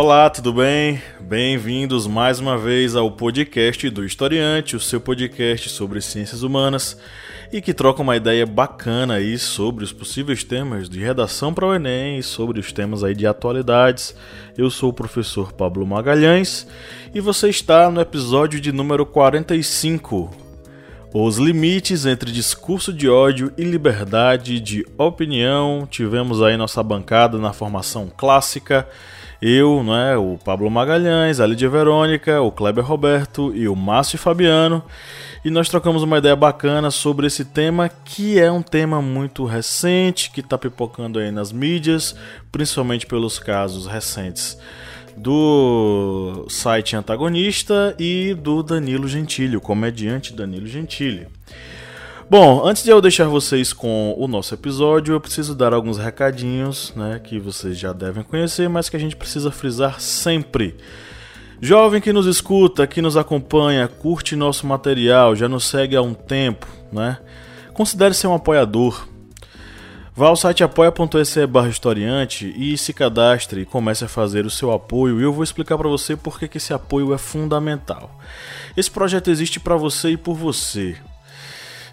Olá, tudo bem? Bem-vindos mais uma vez ao podcast do Historiante, o seu podcast sobre ciências humanas e que troca uma ideia bacana aí sobre os possíveis temas de redação para o Enem sobre os temas aí de atualidades. Eu sou o professor Pablo Magalhães e você está no episódio de número 45. Os limites entre discurso de ódio e liberdade de opinião. Tivemos aí nossa bancada na formação clássica eu, né, o Pablo Magalhães, a Lídia Verônica, o Kleber Roberto e o Márcio Fabiano. E nós trocamos uma ideia bacana sobre esse tema, que é um tema muito recente, que está pipocando aí nas mídias, principalmente pelos casos recentes do site antagonista e do Danilo Gentili, o comediante Danilo Gentili. Bom, antes de eu deixar vocês com o nosso episódio, eu preciso dar alguns recadinhos, né, que vocês já devem conhecer, mas que a gente precisa frisar sempre. Jovem que nos escuta, que nos acompanha, curte nosso material, já nos segue há um tempo, né? Considere ser um apoiador. Vá ao site apoia.se barra historiante e se cadastre e comece a fazer o seu apoio. E eu vou explicar para você por que esse apoio é fundamental. Esse projeto existe para você e por você.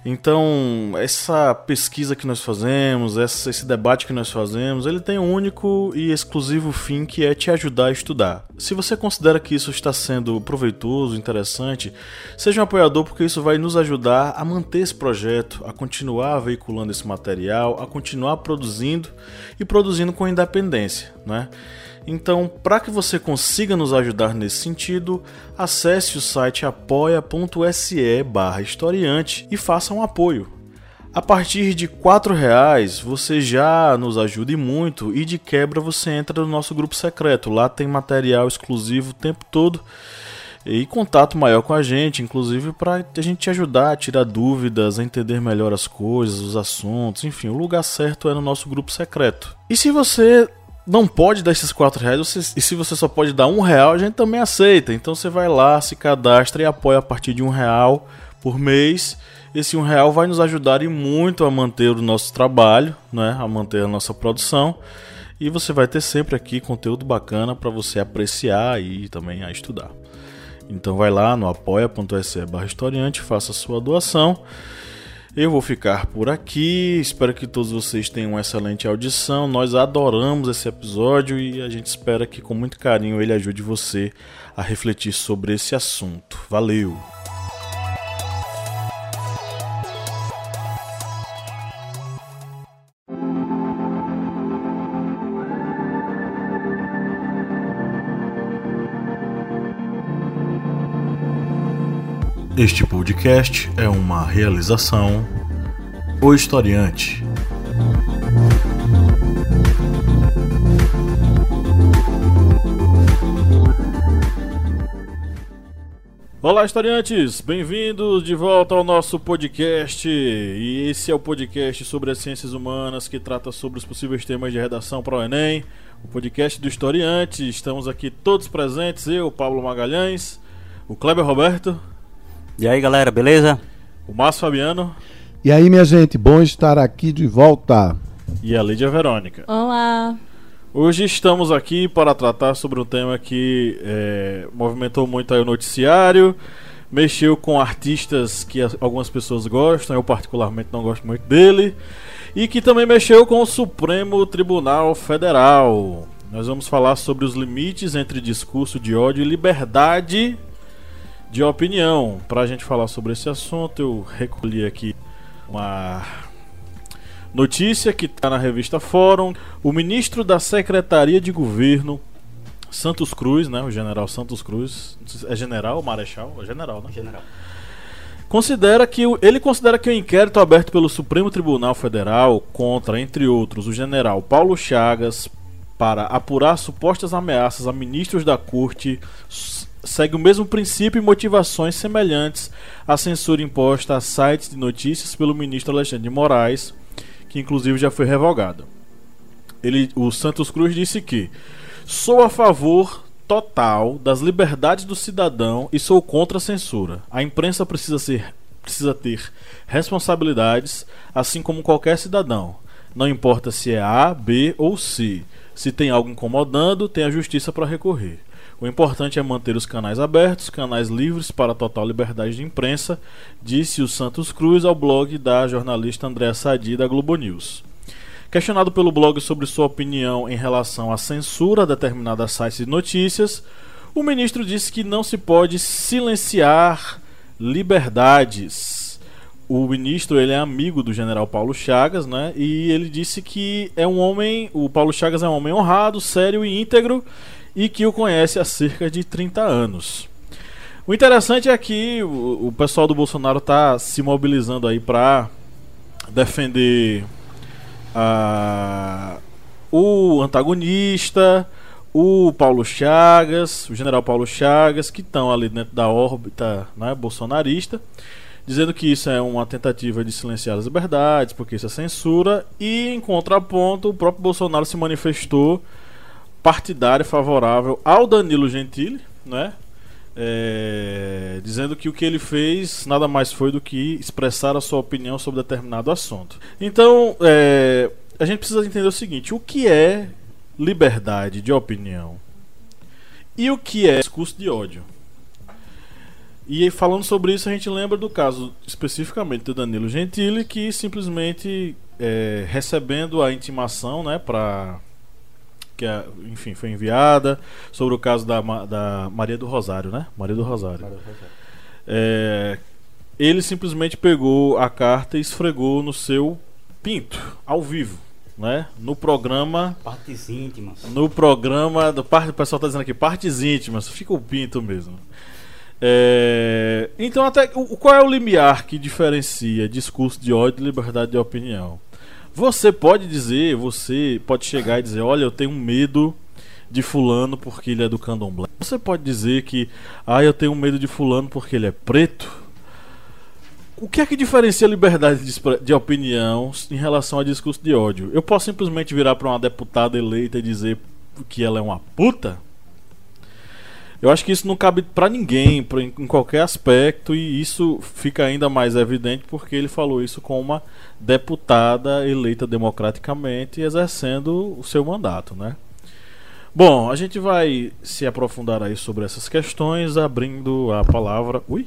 Então, essa pesquisa que nós fazemos, esse debate que nós fazemos, ele tem um único e exclusivo fim que é te ajudar a estudar. Se você considera que isso está sendo proveitoso, interessante, seja um apoiador porque isso vai nos ajudar a manter esse projeto, a continuar veiculando esse material, a continuar produzindo e produzindo com independência, né? Então, para que você consiga nos ajudar nesse sentido, acesse o site apoia.se barra historiante e faça um apoio. A partir de R$ reais você já nos ajude muito e de quebra você entra no nosso grupo secreto. Lá tem material exclusivo o tempo todo e contato maior com a gente, inclusive para a gente te ajudar a tirar dúvidas, a entender melhor as coisas, os assuntos, enfim, o lugar certo é no nosso grupo secreto. E se você não pode dar esses 4 reais, você, e se você só pode dar um real, a gente também aceita. Então você vai lá, se cadastra e apoia a partir de um real por mês. Esse um real vai nos ajudar e muito a manter o nosso trabalho, né? a manter a nossa produção. E você vai ter sempre aqui conteúdo bacana para você apreciar e também a estudar. Então vai lá no apoia.se barra historiante, faça sua doação. Eu vou ficar por aqui. Espero que todos vocês tenham uma excelente audição. Nós adoramos esse episódio e a gente espera que com muito carinho ele ajude você a refletir sobre esse assunto. Valeu! Este podcast é uma realização O Historiante. Olá, historiantes! Bem-vindos de volta ao nosso podcast. E esse é o podcast sobre as ciências humanas que trata sobre os possíveis temas de redação para o Enem. O podcast do Historiante. Estamos aqui todos presentes: eu, Pablo Magalhães, o Kleber Roberto. E aí, galera, beleza? O Márcio Fabiano. E aí, minha gente, bom estar aqui de volta. E a Lídia Verônica. Olá. Hoje estamos aqui para tratar sobre um tema que é, movimentou muito o noticiário, mexeu com artistas que algumas pessoas gostam, eu particularmente não gosto muito dele, e que também mexeu com o Supremo Tribunal Federal. Nós vamos falar sobre os limites entre discurso de ódio e liberdade de opinião. Para a gente falar sobre esse assunto, eu recolhi aqui uma notícia que está na revista Fórum. O ministro da Secretaria de Governo, Santos Cruz, né, o general Santos Cruz, é general ou marechal? É general, né? General. Considera que ele considera que o inquérito aberto pelo Supremo Tribunal Federal contra, entre outros, o general Paulo Chagas para apurar supostas ameaças a ministros da corte segue o mesmo princípio e motivações semelhantes à censura imposta a sites de notícias pelo ministro Alexandre de Moraes, que inclusive já foi revogada. Ele, o Santos Cruz disse que sou a favor total das liberdades do cidadão e sou contra a censura. A imprensa precisa ser precisa ter responsabilidades, assim como qualquer cidadão. Não importa se é A, B ou C. Se tem algo incomodando, tem a justiça para recorrer. O importante é manter os canais abertos, canais livres para total liberdade de imprensa, disse o Santos Cruz ao blog da jornalista Andréa Sadi da Globo News. Questionado pelo blog sobre sua opinião em relação à censura a determinadas sites de notícias, o ministro disse que não se pode silenciar liberdades. O ministro ele é amigo do general Paulo Chagas, né? E ele disse que é um homem, o Paulo Chagas é um homem honrado, sério e íntegro e que o conhece há cerca de 30 anos. O interessante é que o, pessoal do Bolsonaro está se mobilizando aí para defender o antagonista, o Paulo Chagas, o general Paulo Chagas, que estão ali dentro da órbita né, bolsonarista, dizendo que isso é uma tentativa de silenciar as liberdades, porque isso é censura, e em contraponto, o próprio Bolsonaro se manifestou partidário favorável ao Danilo Gentili, né? É, dizendo que o que ele fez nada mais foi do que expressar a sua opinião sobre determinado assunto. Então, é, a gente precisa entender o seguinte: o que é liberdade de opinião e o que é discurso de ódio. E falando sobre isso, a gente lembra do caso especificamente do Danilo Gentili, que simplesmente é, recebendo a intimação, né, para que enfim foi enviada sobre o caso da, da Maria do Rosário, né, Maria do Rosário. É, ele simplesmente pegou a carta e esfregou no seu pinto, ao vivo né? No programa. Partes íntimas. No programa. Do, o pessoal está dizendo aqui, partes íntimas. Fica o pinto mesmo. É, então, até o, qual é o limiar que diferencia discurso de ódio e liberdade de opinião? Você pode dizer, você pode chegar e dizer: Olha, eu tenho medo de Fulano porque ele é do candomblé. Você pode dizer que, ah, eu tenho medo de Fulano porque ele é preto. O que é que diferencia a liberdade de, opinião em relação a discurso de ódio? Eu posso simplesmente virar para uma deputada eleita e dizer que ela é uma puta? Eu acho que isso não cabe para ninguém, pra, em qualquer aspecto, e isso fica ainda mais evidente porque ele falou isso com uma deputada eleita democraticamente exercendo o seu mandato, né? Bom, a gente vai se aprofundar aí sobre essas questões, abrindo a palavra ui,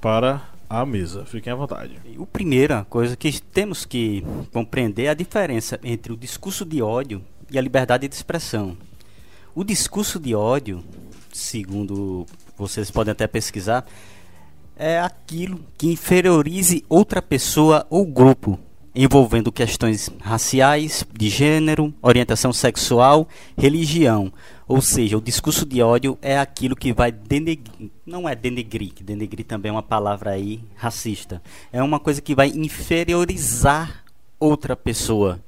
para à mesa. Fiquem à vontade. O primeira coisa que temos que compreender é a diferença entre o discurso de ódio e a liberdade de expressão. O discurso de ódio, segundo vocês podem até pesquisar, é aquilo que inferiorize outra pessoa ou grupo, envolvendo questões raciais, de gênero, orientação sexual, religião ou seja, o discurso de ódio é aquilo que vai denegrir, não é denegrir, que denegrir também é uma palavra aí racista. É uma coisa que vai inferiorizar outra pessoa.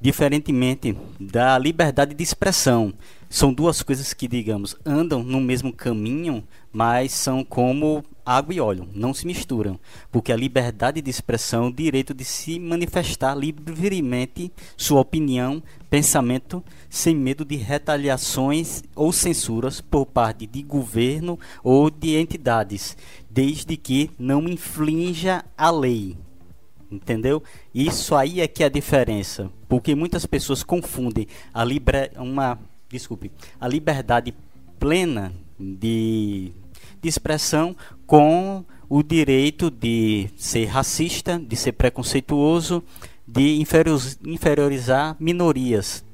Diferentemente da liberdade de expressão. São duas coisas que, digamos, andam no mesmo caminho, mas são como água e óleo, não se misturam, porque a liberdade de expressão, o direito de se manifestar livremente sua opinião, pensamento, sem medo de retaliações ou censuras por parte de governo ou de entidades, desde que não inflinja a lei. Entendeu? Isso aí é que é a diferença, porque muitas pessoas confundem a libre, uma, desculpe, a liberdade plena de de expressão com o direito de ser racista, de ser preconceituoso, de inferiorizar minorias.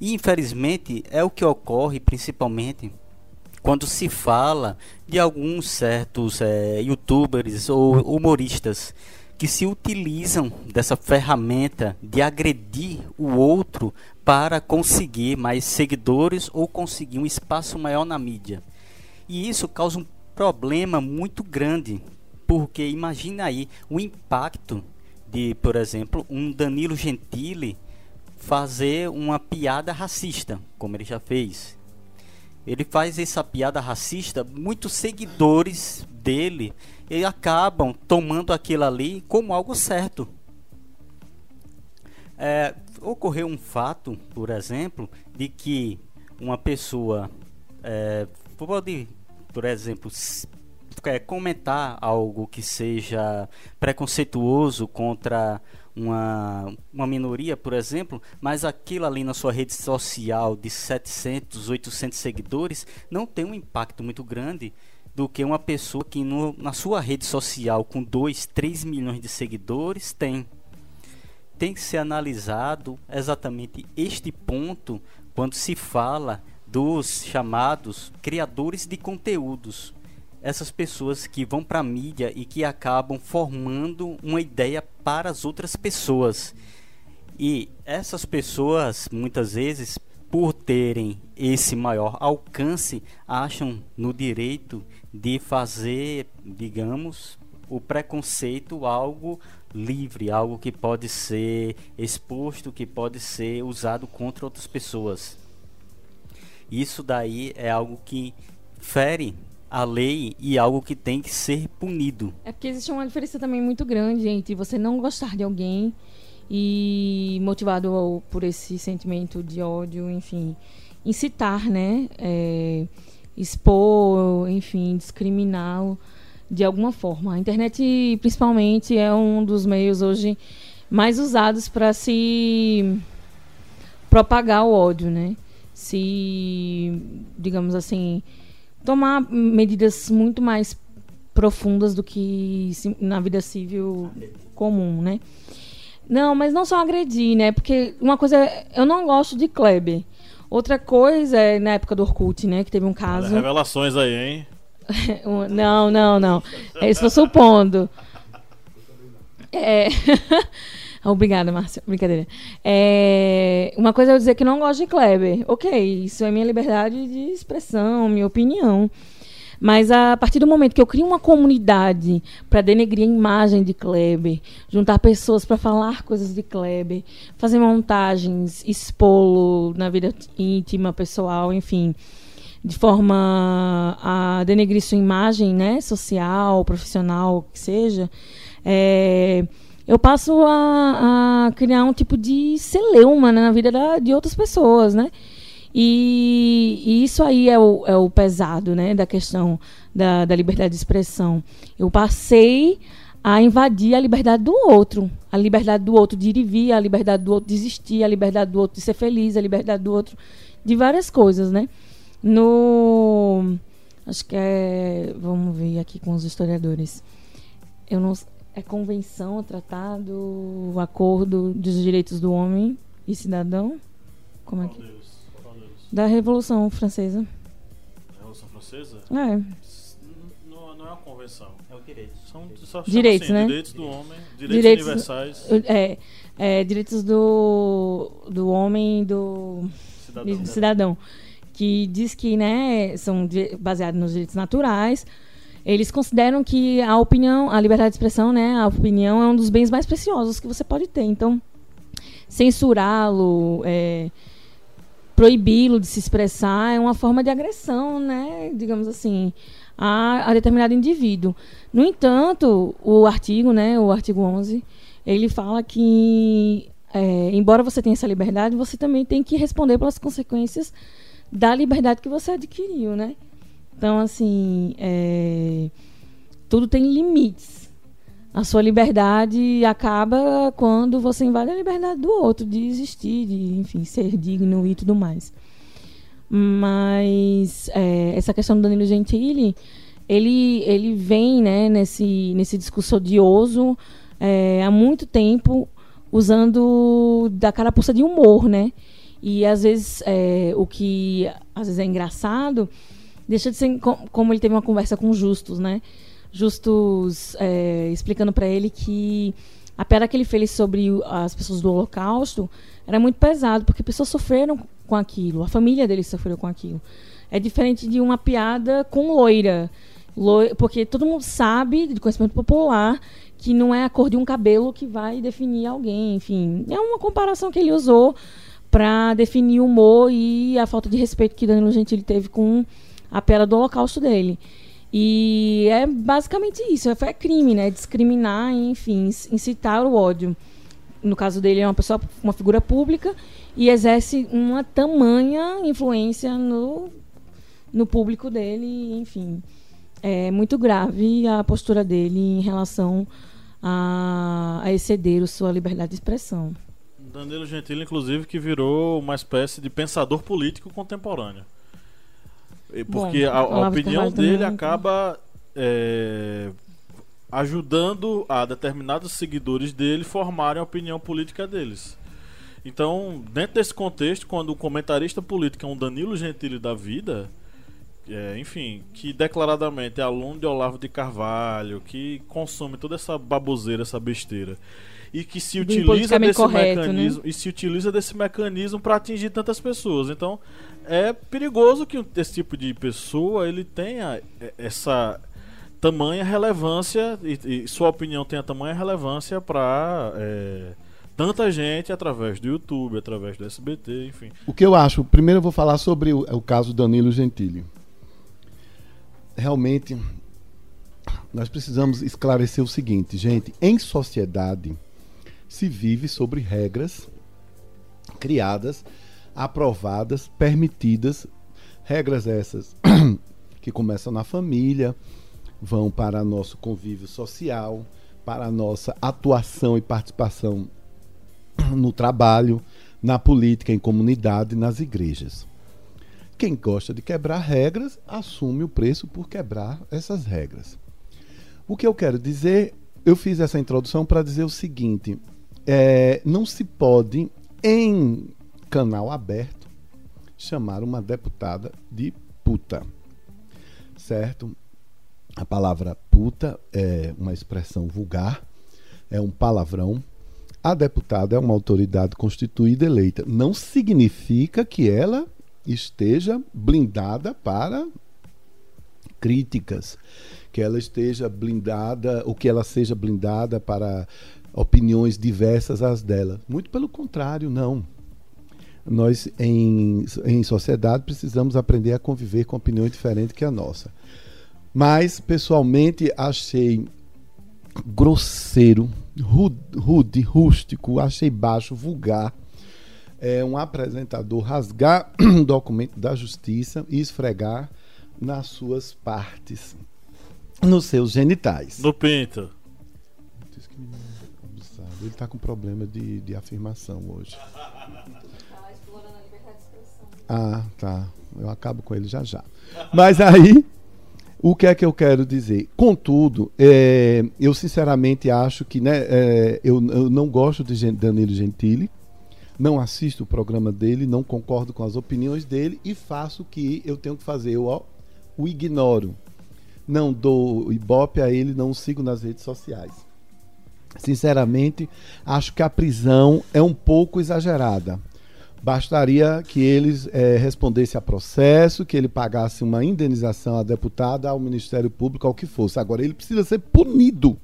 E infelizmente é o que ocorre principalmente quando se fala de alguns certos é, youtubers ou humoristas que se utilizam dessa ferramenta de agredir o outro para conseguir mais seguidores ou conseguir um espaço maior na mídia. E isso causa um problema muito grande, porque imagina aí o impacto de, por exemplo, um Danilo Gentili fazer uma piada racista, como ele já fez. Ele faz essa piada racista, muitos seguidores dele e acabam tomando aquilo ali como algo certo. É, ocorreu um fato, por exemplo, de que uma pessoa é, pode, por exemplo, é, comentar algo que seja preconceituoso contra uma, uma minoria, por exemplo, mas aquilo ali na sua rede social de 700, 800 seguidores não tem um impacto muito grande do que uma pessoa que no, na sua rede social com 2, 3 milhões de seguidores tem. Tem que ser analisado exatamente este ponto quando se fala dos chamados criadores de conteúdos. Essas pessoas que vão para a mídia e que acabam formando uma ideia para as outras pessoas. E essas pessoas, muitas vezes, por terem esse maior alcance, acham no direito de fazer, digamos, o preconceito algo livre, algo que pode ser exposto, que pode ser usado contra outras pessoas. Isso daí é algo que fere a lei e algo que tem que ser punido. É porque existe uma diferença também muito grande entre você não gostar de alguém e motivado por esse sentimento de ódio, enfim, incitar, né? É, expor, enfim, discriminar de alguma forma. A internet, principalmente, é um dos meios hoje mais usados para se propagar o ódio, né? Se, digamos assim, tomar medidas muito mais profundas do que na vida civil comum, né? Não, mas não só agredir, né? Porque uma coisa, eu não gosto de Kleber. Outra coisa é na época do Orkut, né? Que teve um caso. Olha, revelações aí, hein? não, não, não. É isso supondo. É. Obrigada, Márcia. Brincadeira. É... Uma coisa é eu dizer que não gosto de Kleber. Ok, isso é minha liberdade de expressão, minha opinião. Mas a partir do momento que eu crio uma comunidade para denegrir a imagem de Kleber, juntar pessoas para falar coisas de Kleber, fazer montagens, expô-lo na vida íntima, pessoal, enfim, de forma a denegrir sua imagem, né, social, profissional, que seja, é, eu passo a, a, criar um tipo de celeuma né, na vida da, de outras pessoas, né? E, e, isso aí é o, é o pesado né, da questão da, da liberdade de expressão. Eu passei a invadir a liberdade do outro. A liberdade do outro de ir e vir, a liberdade do outro de existir, a liberdade do outro de ser feliz, a liberdade do outro de várias coisas, né? No... Acho que é... Vamos ver aqui com os historiadores. Eu não... É convenção, tratado, acordo dos direitos do homem e cidadão? Como é que da Revolução Francesa. Revolução Francesa? É. Não, não é uma convenção. É o direito. São só direitos, assim, né? Direitos do homem, direitos, direitos universais. É, é, direitos do, do homem do cidadão. cidadão. Que diz que né, são baseados nos direitos naturais. Eles consideram que a opinião, a liberdade de expressão, né, a opinião é um dos bens mais preciosos que você pode ter. Então, censurá-lo, é, proibi-lo de se expressar é uma forma de agressão, né, digamos assim, a, a, determinado indivíduo. No entanto, o artigo, né, o artigo 11, ele fala que, é, embora você tenha essa liberdade, você também tem que responder pelas consequências da liberdade que você adquiriu, né? Então, assim, é, tudo tem limites. A sua liberdade acaba quando você invade a liberdade do outro de existir, de, enfim, ser digno e tudo mais. Mas é, essa questão do Danilo Gentili, ele, ele vem né, nesse, nesse discurso odioso é, há muito tempo, usando da carapuça de humor, né? E às vezes é, o que às vezes é engraçado deixa de ser como ele teve uma conversa com justos, né? Justus é, explicando para ele que a piada que ele fez sobre as pessoas do Holocausto era muito pesado, porque pessoas sofreram com aquilo, a família dele sofreu com aquilo. É diferente de uma piada com loira, loira porque todo mundo sabe, de conhecimento popular, que não é a cor de um cabelo que vai definir alguém. Enfim, é uma comparação que ele usou para definir o humor e a falta de respeito que Danilo Gentili teve com a piada do Holocausto dele. E é basicamente isso, é crime, né? Discriminar, enfim, incitar o ódio. No caso dele, é uma pessoa, uma figura pública e exerce uma tamanha influência no, no público dele, enfim. é muito grave a postura dele em relação a, a exceder a sua liberdade de expressão. Danilo Gentili, inclusive, que virou uma espécie de pensador político contemporâneo. Porque Bom, a, a opinião dele também... acaba é, ajudando a determinados seguidores dele formarem a opinião política deles. Então, dentro desse contexto, quando o comentarista político é um Danilo Gentili da vida, é, enfim, que declaradamente é aluno de Olavo de Carvalho, que consome toda essa baboseira, essa besteira, e que se utiliza desse correto, né? mecanismo né? e se utiliza desse mecanismo para atingir tantas pessoas. Então, é perigoso que esse tipo de pessoa ele tenha essa tamanha relevância e, e sua opinião tenha tamanha relevância para é, tanta gente através do YouTube, através do SBT, enfim. O que eu acho, primeiro eu vou falar sobre o, o caso Danilo Gentili. Realmente, nós precisamos esclarecer o seguinte, gente: em sociedade se vive sobre regras criadas, aprovadas, permitidas, regras essas que começam na família, vão para nosso convívio social, para nossa atuação e participação no trabalho, na política, em comunidade, nas igrejas. Quem gosta de quebrar regras assume o preço por quebrar essas regras. O que eu quero dizer, eu fiz essa introdução para dizer o seguinte: é, não se pode, em canal aberto, chamar uma deputada de puta. Certo? A palavra puta é uma expressão vulgar, é um palavrão a deputada é uma autoridade constituída eleita. Não significa que ela esteja blindada para críticas, que ela esteja blindada, ou que ela seja blindada para opiniões diversas às dela. Muito pelo contrário, não. Nós, em, em sociedade, precisamos aprender a conviver com opiniões diferentes que a nossa. Mas, pessoalmente, achei grosseiro rude, rústico, achei baixo, vulgar. É um apresentador rasgar um documento da justiça e esfregar nas suas partes, nos seus genitais. No pinto. Ele está com problema de, de afirmação hoje. Ah, tá. Eu acabo com ele já já. Mas aí o que é que eu quero dizer? Contudo, é, eu sinceramente acho que né, é, eu, eu, não gosto de Danilo Gentili, não assisto o programa dele, não concordo com as opiniões dele e faço o que eu tenho que fazer. Eu ó, o ignoro. Não dou ibope a ele, não o sigo nas redes sociais. Sinceramente, acho que a prisão é um pouco exagerada. Bastaria que eles é, respondessem a processo, que ele pagasse uma indenização à deputada, ao Ministério Público, ao que fosse. Agora, ele precisa ser punido.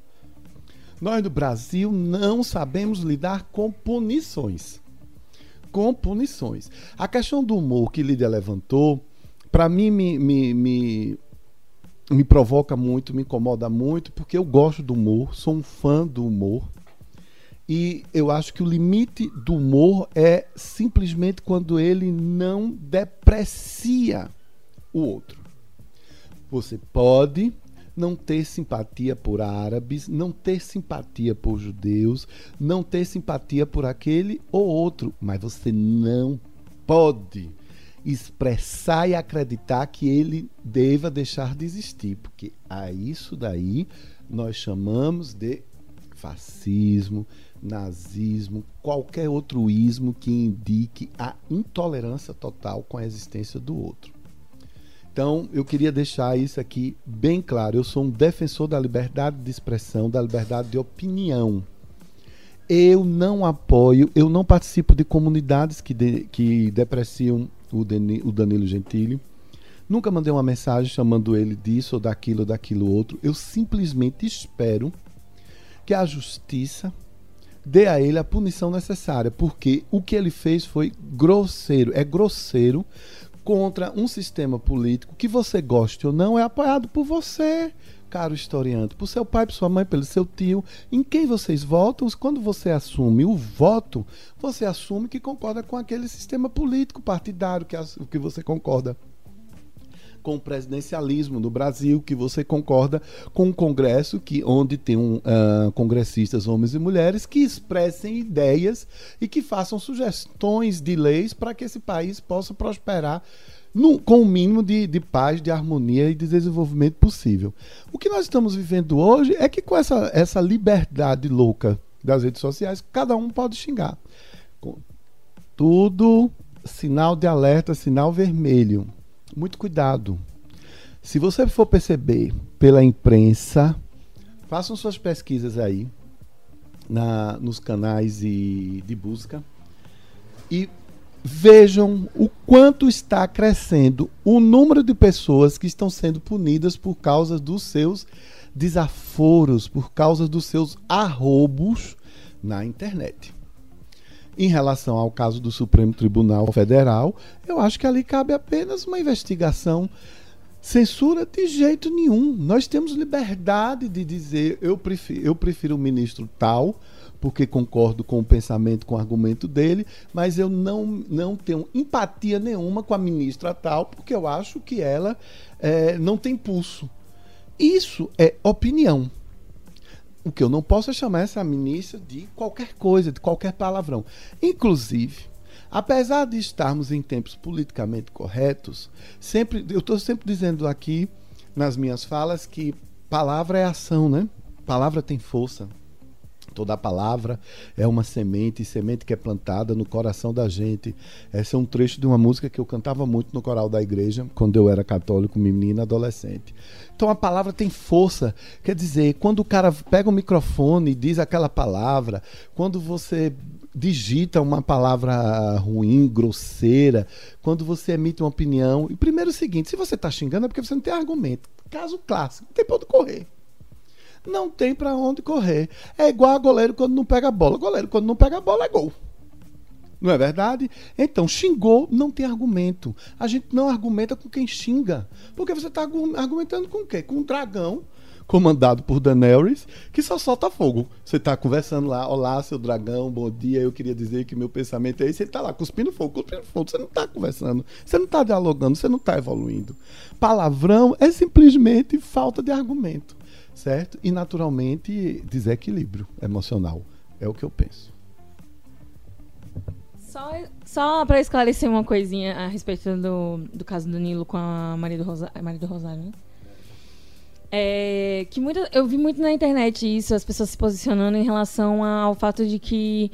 Nós do Brasil não sabemos lidar com punições. Com punições. A questão do humor que Lídia levantou, para mim me, me, me, me provoca muito, me incomoda muito, porque eu gosto do humor, sou um fã do humor. E eu acho que o limite do humor é simplesmente quando ele não deprecia o outro. Você pode não ter simpatia por árabes, não ter simpatia por judeus, não ter simpatia por aquele ou outro, mas você não pode expressar e acreditar que ele deva deixar de existir, porque a isso daí nós chamamos de fascismo, nazismo, qualquer outro ismo que indique a intolerância total com a existência do outro. Então, eu queria deixar isso aqui bem claro. Eu sou um defensor da liberdade de expressão, da liberdade de opinião. Eu não apoio, eu não participo de comunidades que, de, que depreciam o, Danilo Gentili. Nunca mandei uma mensagem chamando ele disso ou daquilo ou daquilo outro. Eu simplesmente espero que a justiça dê a ele a punição necessária, porque o que ele fez foi grosseiro, é grosseiro contra um sistema político que você goste ou não é apoiado por você, caro historiante, por seu pai, por sua mãe, pelo seu tio, em quem vocês votam. Quando você assume o voto, você assume que concorda com aquele sistema político partidário que, que você concorda. com o presidencialismo no Brasil, que você concorda com um Congresso que, onde tem um, uh, congressistas, homens e mulheres, que expressem ideias e que façam sugestões de leis para que esse país possa prosperar no, com o mínimo de, de paz, de harmonia e de desenvolvimento possível. O que nós estamos vivendo hoje é que com essa, essa liberdade louca das redes sociais, cada um pode xingar. Tudo sinal de alerta, sinal vermelho. Muito cuidado. Se você for perceber pela imprensa, façam suas pesquisas aí na, nos canais de, de busca e vejam o quanto está crescendo o número de pessoas que estão sendo punidas por causa dos seus desaforos, por causa dos seus arrobos na internet. Em relação ao caso do Supremo Tribunal Federal, eu acho que ali cabe apenas uma investigação. Censura de jeito nenhum. Nós temos liberdade de dizer eu prefiro, eu prefiro o ministro tal, porque concordo com o pensamento, com o argumento dele, mas eu não, não tenho empatia nenhuma com a ministra tal, porque eu acho que ela é, não tem pulso. Isso é opinião. O que eu não posso é chamar essa ministra de qualquer coisa, de qualquer palavrão. Inclusive, apesar de estarmos em tempos politicamente corretos, sempre eu estou sempre dizendo aqui nas minhas falas que palavra é ação, né? Palavra tem força. Toda palavra é uma semente, semente que é plantada no coração da gente. Esse é um trecho de uma música que eu cantava muito no coral da igreja, quando eu era católico, menina, adolescente. Então a palavra tem força. Quer dizer, quando o cara pega o microfone e diz aquela palavra, quando você digita uma palavra ruim, grosseira, quando você emite uma opinião. E primeiro é o seguinte: se você está xingando é porque você não tem argumento. Caso clássico, não tem onde correr não tem para onde correr. É igual a goleiro quando não pega a bola. Goleiro quando não pega a bola é gol. Não é verdade? Então, xingou, não tem argumento. A gente não argumenta com quem xinga. Porque você está argumentando com quê? Com um dragão comandado por Daenerys, que só solta fogo. Você está conversando lá, olá, seu dragão, bom dia, eu queria dizer que meu pensamento é esse. Ele está lá cuspindo fogo, cuspindo fogo. Você não está conversando, você não está dialogando, você não está evoluindo. Palavrão é simplesmente falta de argumento certo? E naturalmente desequilíbrio emocional. É o que eu penso. Só, só para esclarecer uma coisinha a respeito do, do caso do Nilo com a Maria do, Rosa, Rosário, né? É, que muita, eu vi muito na internet isso, as pessoas se posicionando em relação ao fato de que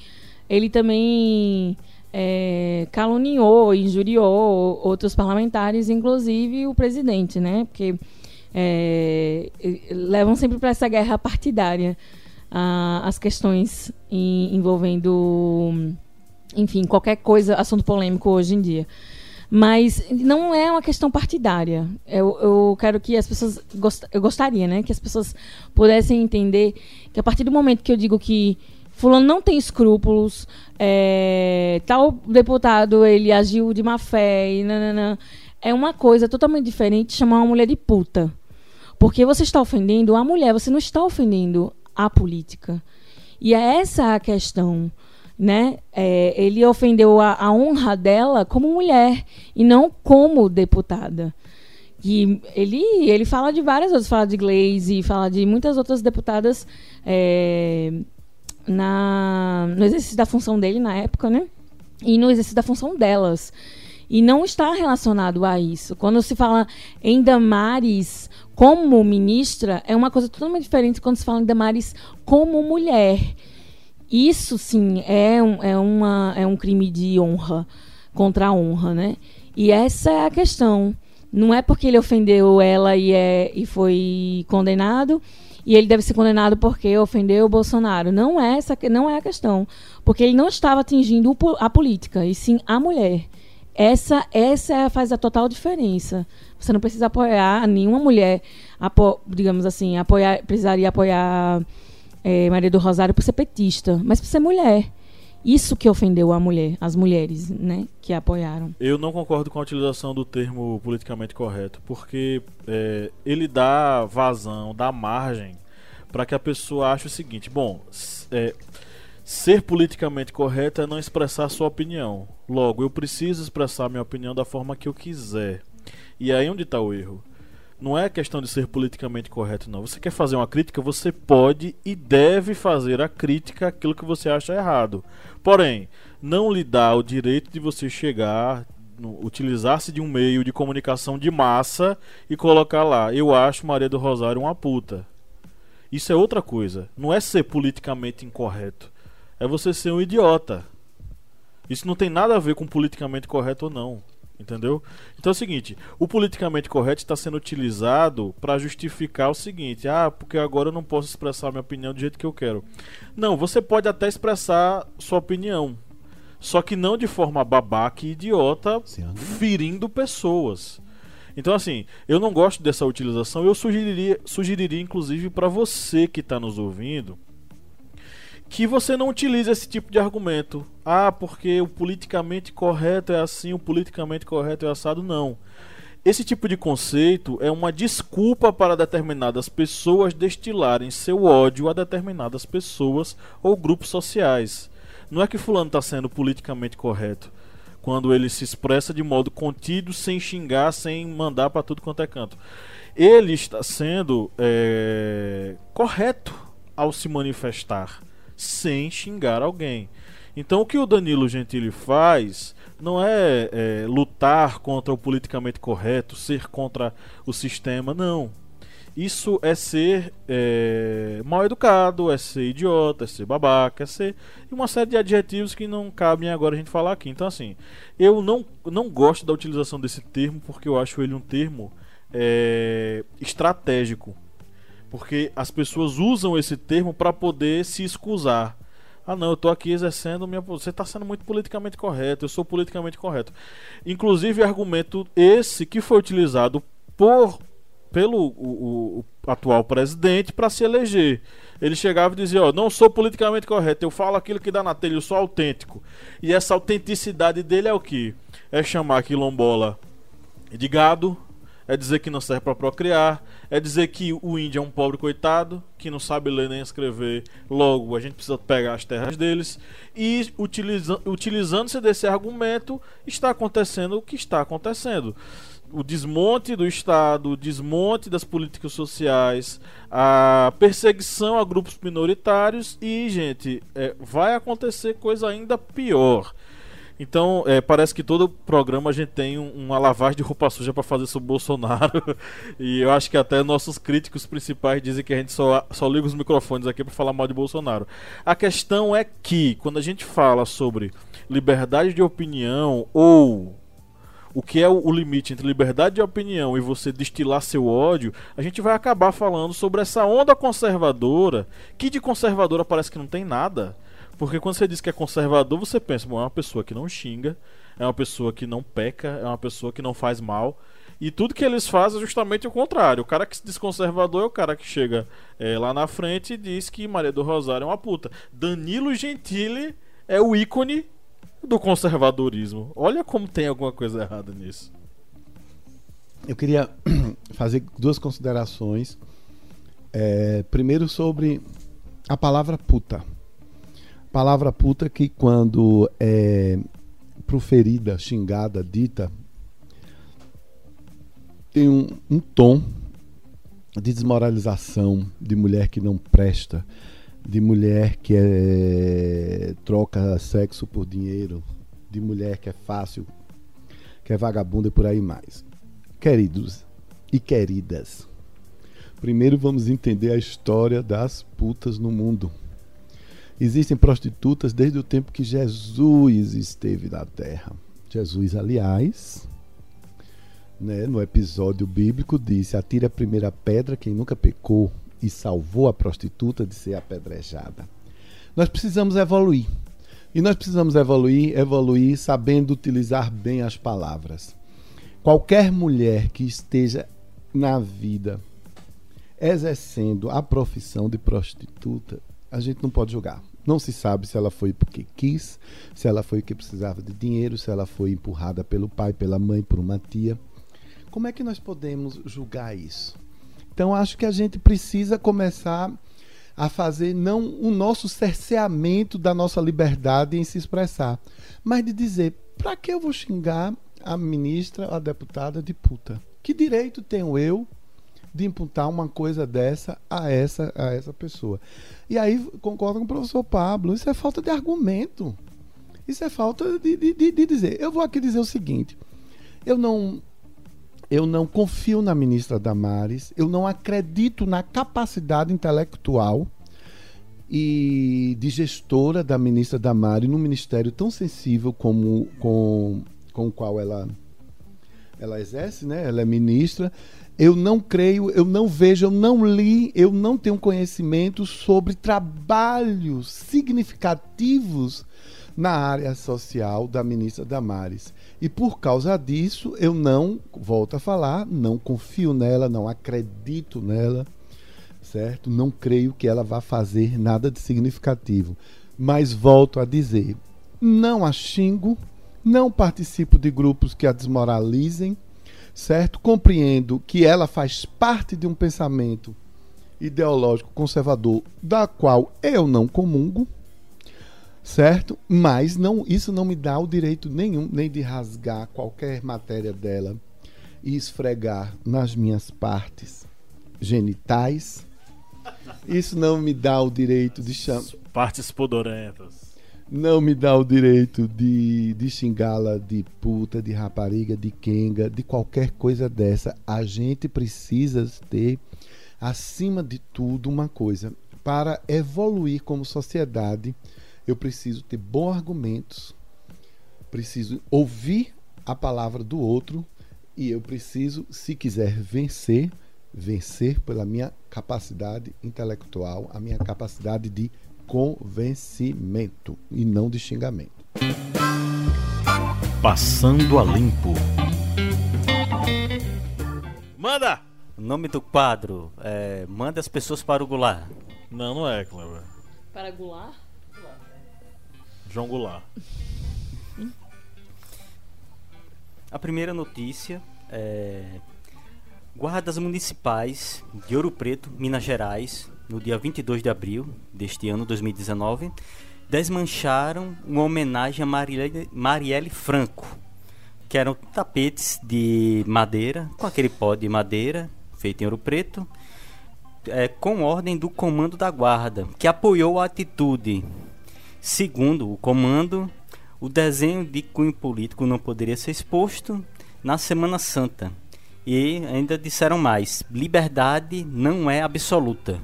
ele também é, caluniou, injuriou outros parlamentares, inclusive o presidente, né? Porque é, levam sempre para essa guerra partidária as questões em, envolvendo, enfim, qualquer coisa, assunto polêmico hoje em dia. Mas não é uma questão partidária. Eu, eu quero que as pessoas. Gost, eu gostaria, né? Que as pessoas pudessem entender que a partir do momento que eu digo que fulano não tem escrúpulos, é, tal deputado ele agiu de má fé e é uma coisa totalmente diferente chamar uma mulher de puta. Porque você está ofendendo a mulher, você não está ofendendo a política. E é essa a questão. Né? É, ele ofendeu a, a, honra dela como mulher e não como deputada. E ele, ele fala de várias outras, fala de Glaze, fala de muitas outras deputadas é, na, no exercício da função dele na época, né? E no exercício da função delas. E não está relacionado a isso. Quando se fala em Damares como ministra, é uma coisa totalmente diferente quando se fala em Damares como mulher. Isso, sim, é um, é uma, é um crime de honra contra a honra, né? E essa é a questão. Não é porque ele ofendeu ela e, é, e foi condenado e ele deve ser condenado porque ofendeu o Bolsonaro. Não é essa, não é a questão, porque ele não estava atingindo a política e sim a mulher. Essa, essa faz a total diferença. Você não precisa apoiar nenhuma mulher, apo, digamos assim, apoiar, precisaria apoiar é, Maria do Rosário por ser petista, mas por ser mulher. Isso que ofendeu a mulher, as mulheres, né, que a apoiaram. Eu não concordo com a utilização do termo politicamente correto, porque é, ele dá vazão, dá margem para que a pessoa ache o seguinte: bom, é, Ser politicamente correto é não expressar sua opinião. Logo, eu preciso expressar minha opinião da forma que eu quiser. E aí onde está o erro? Não é questão de ser politicamente correto, não. Você quer fazer uma crítica, você pode e deve fazer a crítica àquilo que você acha errado. Porém, não lhe dá o direito de você chegar, utilizar-se de um meio de comunicação de massa e colocar lá: Eu acho Maria do Rosário uma puta. Isso é outra coisa. Não é ser politicamente incorreto. É você ser um idiota. Isso não tem nada a ver com politicamente correto ou não. Entendeu? Então é o seguinte: o politicamente correto está sendo utilizado para justificar o seguinte: ah, porque agora eu não posso expressar minha opinião do jeito que eu quero. Não, você pode até expressar sua opinião, só que não de forma babaca e idiota, ferindo pessoas. Então, assim, eu não gosto dessa utilização. Eu sugeriria, sugeriria inclusive, para você que está nos ouvindo, que você não utilize esse tipo de argumento. Ah, porque o politicamente correto é assim, o politicamente correto é assado. Não. Esse tipo de conceito é uma desculpa para determinadas pessoas destilarem seu ódio a determinadas pessoas ou grupos sociais. Não é que fulano está sendo politicamente correto quando ele se expressa de modo contido, sem xingar, sem mandar para tudo quanto é canto. Ele está sendo é, correto ao se manifestar sem xingar alguém. Então o que o Danilo Gentili faz não é, é, lutar contra o politicamente correto, ser contra o sistema, não. Isso é ser é, mal educado, é ser idiota, é ser babaca, é ser. Uma série de adjetivos que não cabem agora a gente falar aqui. Então, assim, eu não, não gosto da utilização desse termo porque eu acho ele um termo é, estratégico porque as pessoas usam esse termo para poder se excusar. Ah, não, eu estou aqui exercendo minha. Você está sendo muito politicamente correto, eu sou politicamente correto. Inclusive, argumento esse que foi utilizado por pelo o, o atual presidente para se eleger. Ele chegava e dizia: Ó, não sou politicamente correto, eu falo aquilo que dá na telha, eu sou autêntico. E essa autenticidade dele é o que? É chamar quilombola de gado, é dizer que não serve para procriar, é dizer que o índio é um pobre coitado, que não sabe ler nem escrever, logo a gente precisa pegar as terras deles, e utiliza, utilizando-se desse argumento, está acontecendo o que está acontecendo. O desmonte do Estado, o desmonte das políticas sociais, a perseguição a grupos minoritários e, gente, é, vai acontecer coisa ainda pior. Então, é, parece que todo programa a gente tem um, uma lavagem de roupa suja para fazer sobre o Bolsonaro. e eu acho que até nossos críticos principais dizem que a gente só, só liga os microfones aqui para falar mal de Bolsonaro. A questão é que, quando a gente fala sobre liberdade de opinião ou o que é o limite entre liberdade de opinião e você destilar seu ódio, a gente vai acabar falando sobre essa onda conservadora, que de conservadora parece que não tem nada. Porque quando você diz que é conservador, você pensa, bom, é uma pessoa que não xinga, é uma pessoa que não peca, é uma pessoa que não faz mal. E tudo que eles fazem é justamente o contrário. O cara que se diz conservador é o cara que chega é, lá na frente e diz que Maria do Rosário é uma puta. Danilo Gentili é o ícone do conservadorismo. Olha como tem alguma coisa errada nisso. Eu queria fazer duas considerações. É, primeiro sobre a palavra puta. Palavra puta que quando é proferida, xingada, dita, tem um, um tom de desmoralização, de mulher que não presta, de mulher que é, troca sexo por dinheiro, de mulher que é fácil, que é vagabunda e por aí mais. Queridos e queridas, primeiro vamos entender a história das putas no mundo. Existem prostitutas desde o tempo que Jesus esteve na terra. Jesus, aliás, né, no episódio bíblico, disse: Atire a primeira pedra quem nunca pecou e salvou a prostituta de ser apedrejada. Nós precisamos evoluir. E nós precisamos evoluir, evoluir sabendo utilizar bem as palavras. Qualquer mulher que esteja na vida exercendo a profissão de prostituta, a gente não pode julgar. Não se sabe se ela foi porque quis, se ela foi porque precisava de dinheiro, se ela foi empurrada pelo pai, pela mãe, por uma tia. Como é que nós podemos julgar isso? Então acho que a gente precisa começar a fazer não o nosso cerceamento da nossa liberdade em se expressar, mas de dizer, para que eu vou xingar a ministra, a deputada de puta. Que direito tenho eu de imputar uma coisa dessa a essa, a essa pessoa? E aí, concordo com o professor Pablo, isso é falta de argumento. Isso é falta de, de, de, dizer. Eu vou aqui dizer o seguinte: eu não eu não confio na ministra Damares, eu não acredito na capacidade intelectual e de gestora da ministra Damares num ministério tão sensível como com, com o qual ela, ela exerce, né? ela é ministra. Eu não creio, eu não vejo, eu não li, eu não tenho conhecimento sobre trabalhos significativos na área social da ministra Damares. E por causa disso, eu não, volto a falar, não confio nela, não acredito nela, certo? Não creio que ela vá fazer nada de significativo. Mas volto a dizer, não a xingo, não participo de grupos que a desmoralizem, certo? Compreendo que ela faz parte de um pensamento ideológico conservador da qual eu não comungo, certo? Mas não, isso não me dá o direito nenhum nem de rasgar qualquer matéria dela e esfregar nas minhas partes genitais. Isso não me dá o direito de chamar. Partes podorentas. Não me dá o direito de, de xingá-la de puta, de rapariga, de quenga, de qualquer coisa dessa. A gente precisa ter, acima de tudo, uma coisa. Para evoluir como sociedade, eu preciso ter bons argumentos, preciso ouvir a palavra do outro e eu preciso, se quiser vencer, vencer pela minha capacidade intelectual, a minha capacidade de convencimento e não de xingamento. Passando a limpo. Manda! O nome do quadro é Manda as pessoas para o Goulart. Não, não é, Cleber. Para Goulart? João Goulart. A primeira notícia é. Guardas municipais de Ouro Preto, Minas Gerais, no dia 22 de abril deste ano 2019, desmancharam uma homenagem a Marielle, Marielle Franco, que eram tapetes de madeira, com aquele pó de madeira feito em Ouro Preto, é, com ordem do Comando da Guarda, que apoiou a atitude. Segundo o comando, o desenho de cunho político não poderia ser exposto na Semana Santa. E ainda disseram mais: liberdade não é absoluta.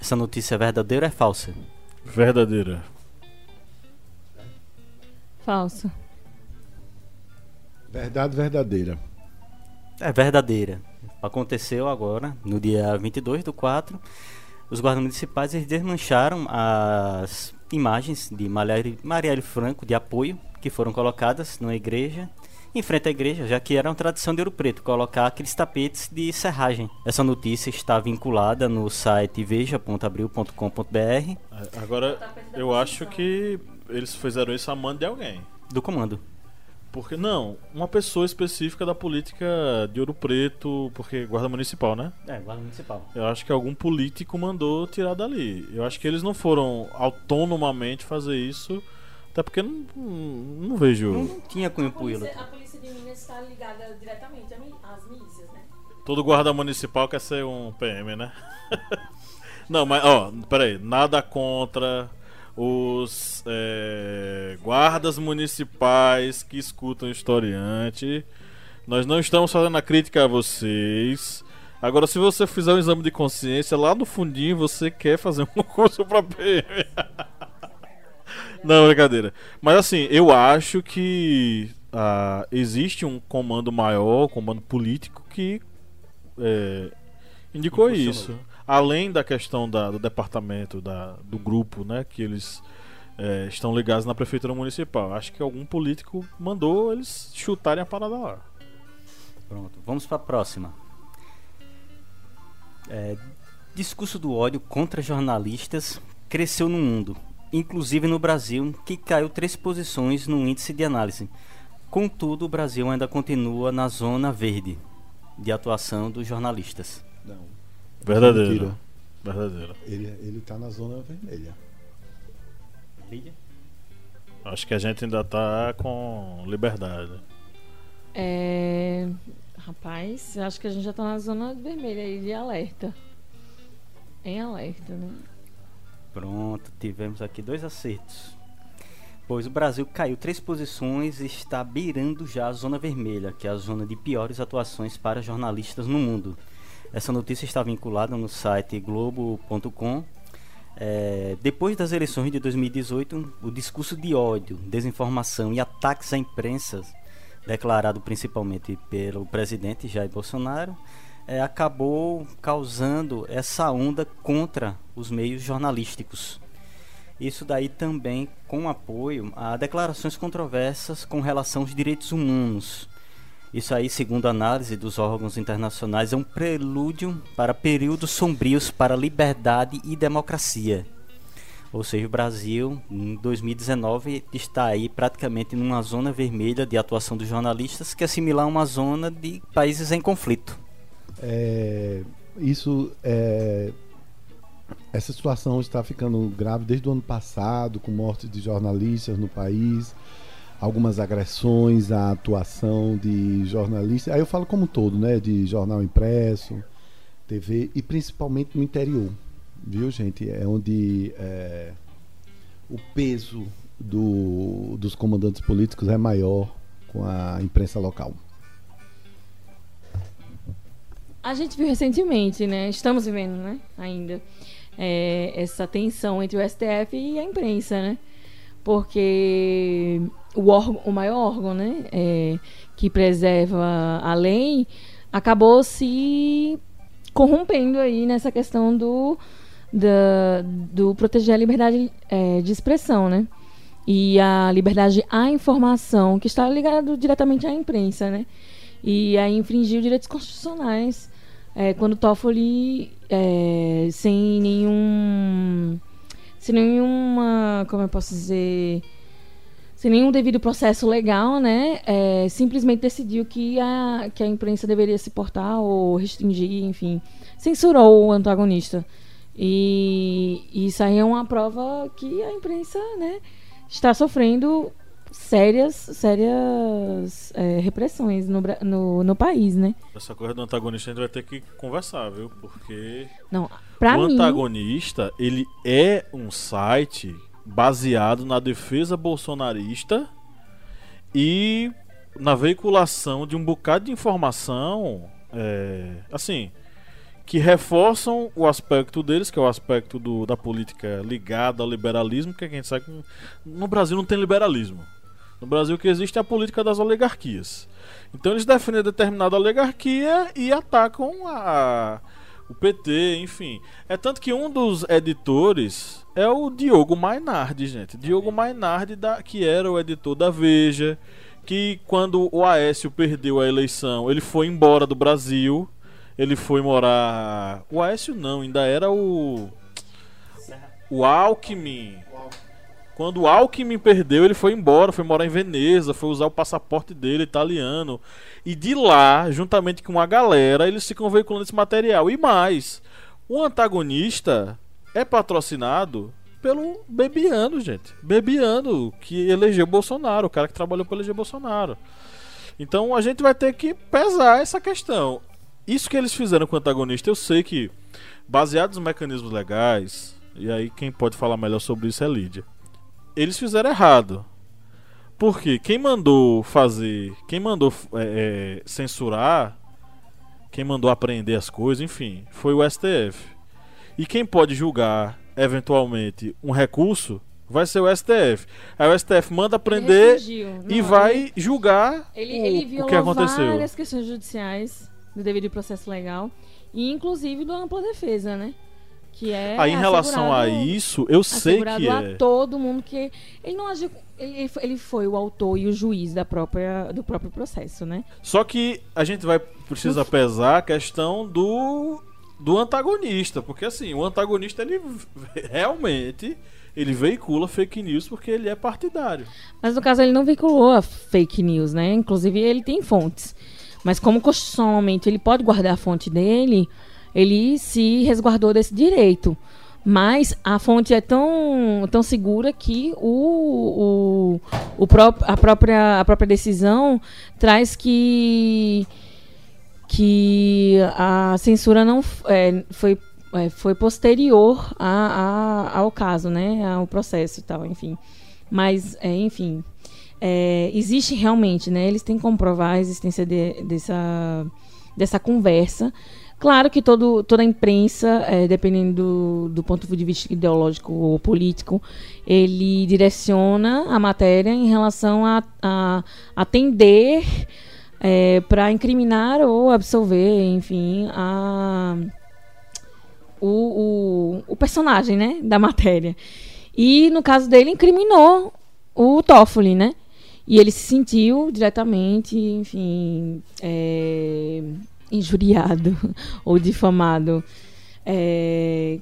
Essa notícia é verdadeira ou é falsa? Verdadeira. Falso. Verdade verdadeira. É verdadeira. Aconteceu agora, no dia 22 do 4. Os guardas municipais eles desmancharam as imagens de Marielle, Marielle Franco de apoio que foram colocadas na igreja em frente à igreja, já que era uma tradição de Ouro Preto colocar aqueles tapetes de serragem. Essa notícia está vinculada no site veja.abril.com.br Agora, eu acho que eles fizeram isso a mando de alguém. do comando. Porque, não, uma pessoa específica da política de Ouro Preto, porque guarda municipal, né? É, guarda municipal. Eu acho que algum político mandou tirar dali. Eu acho que eles não foram autonomamente fazer isso, até porque não, não, não vejo. Não tinha cunho político. a polícia de Minas está ligada diretamente às milícias, né? Todo guarda municipal quer ser um PM, né? não, mas, ó, peraí, nada contra os é, guardas municipais que escutam o historiante. Nós não estamos fazendo a crítica a vocês. Agora, se você fizer um exame de consciência, lá no fundinho você quer fazer um concurso pra PM. Não, brincadeira. Mas assim, eu acho que ah, existe um comando maior, um comando político, que é, indicou isso. Além da questão da- do departamento, da, do grupo, né? Que eles é, estão ligados na prefeitura municipal. Acho que algum político mandou eles chutarem a parada lá. Pronto, vamos para a próxima. É, discurso do ódio contra jornalistas cresceu no mundo, inclusive no Brasil, que caiu três posições no índice de análise. Contudo, o Brasil ainda continua na zona verde de atuação dos jornalistas. Não. Verdadeiro. Mentira. Verdadeiro. Ele, ele tá na zona vermelha. Acho que a gente ainda tá com liberdade. É... Rapaz, acho que a gente já tá na zona vermelha aí de alerta. Em alerta, né? Pronto, tivemos aqui dois acertos. Pois o Brasil caiu três posições e está beirando já a zona vermelha, que é a zona de piores atuações para jornalistas no mundo. Essa notícia está vinculada no site globo.com. É, depois das eleições de 2018, o discurso de ódio, desinformação e ataques à imprensa, declarado principalmente pelo presidente Jair Bolsonaro, é, acabou causando essa onda contra os meios jornalísticos. Isso daí também com apoio a declarações controversas com relação aos direitos humanos. Isso aí, segundo a análise dos órgãos internacionais, é um prelúdio para períodos sombrios para liberdade e democracia. Ou seja, o Brasil, em 2019, está aí praticamente numa zona vermelha de atuação dos jornalistas, que é similar a uma zona de países em conflito. É, isso é, essa situação está ficando grave desde o ano passado, com mortes de jornalistas no país, algumas agressões à atuação de jornalistas. Aí eu falo como um todo, né? De jornal impresso, TV e principalmente no interior, viu, gente? É onde é, o peso do, dos comandantes políticos é maior com a imprensa local. A gente viu recentemente, né? Estamos vivendo, né? Ainda é, essa tensão entre o STF e a imprensa, né? Porque o, órgão, o maior órgão, né? É, que preserva a lei acabou se corrompendo aí nessa questão do, da, do proteger a liberdade é, de expressão, né? E a liberdade à informação, que está ligado diretamente à imprensa, né? E aí infringiu direitos constitucionais é, quando Toffoli, é, sem nenhum. Sem nenhuma. Como eu posso dizer? Sem nenhum devido processo legal, né? É, simplesmente decidiu que a, que a imprensa deveria se portar ou restringir, enfim. Censurou o antagonista. E, e isso aí é uma prova que a imprensa, né? Está sofrendo sérias, sérias é, repressões no, no, no, país, né? Essa coisa do antagonista a gente vai ter que conversar, viu? Porque Não, pra o mim... antagonista, ele é um site baseado na defesa bolsonarista e na veiculação de um bocado de informação, é, assim, que reforçam o aspecto deles, que é o aspecto do, da política ligada ao liberalismo, que a gente sabe que no Brasil não tem liberalismo. No Brasil o que existe é a política das oligarquias. Então eles defendem determinada oligarquia e atacam a, o PT, enfim. É tanto que um dos editores é o Diogo Mainardi, gente. Diogo Mainardi, da, que era o editor da Veja, que quando o Aécio perdeu a eleição, ele foi embora do Brasil. Ele foi morar. O Aécio não, ainda era o. O Alckmin. Quando o Alckmin perdeu, ele foi embora, foi morar em Veneza, foi usar o passaporte dele italiano. E de lá, juntamente com uma galera, eles ficam veiculando esse material. E mais, o antagonista é patrocinado pelo Bebiano, gente. Bebiano, que elegeu Bolsonaro, o cara que trabalhou para eleger Bolsonaro. Então a gente vai ter que pesar essa questão. Isso que eles fizeram com o antagonista, eu sei que, baseado nos mecanismos legais, e aí quem pode falar melhor sobre isso é Lídia eles fizeram errado. Porque quem mandou fazer, quem mandou é, é, censurar, quem mandou apreender as coisas, enfim, foi o STF. E quem pode julgar, eventualmente, um recurso vai ser o STF. Aí o STF manda prender e Não, vai ele, julgar ele, o, ele o que aconteceu. várias questões judiciais do devido processo legal e inclusive do ampla defesa, né? Que é Aí, em relação a isso, eu sei que é. a todo mundo que ele não agiu, ele, ele foi o autor e o juiz da própria do próprio processo, né? Só que a gente vai precisa pesar a questão do do antagonista, porque assim, o antagonista ele realmente ele veicula fake news porque ele é partidário. Mas no caso ele não veiculou a fake news, né? Inclusive ele tem fontes. Mas como constitucionalmente ele pode guardar a fonte dele, ele se resguardou desse direito. Mas a fonte é tão, tão segura que o, o, o pró a, própria, a própria decisão traz que, que a censura não é, foi, é, foi posterior a, a, ao caso, né? Ao processo e tal, enfim. Mas, é, enfim, é, existe realmente, né? Eles têm que comprovar a existência de, dessa, dessa conversa Claro que todo, toda a imprensa, é, dependendo do, do, ponto de vista ideológico ou político, ele direciona a matéria em relação a, a atender é, para incriminar ou absolver, enfim, a, o, o, o, personagem né, da matéria. E, no caso dele, incriminou o Toffoli, né? E ele se sentiu diretamente, enfim, é, injuriado ou difamado. É,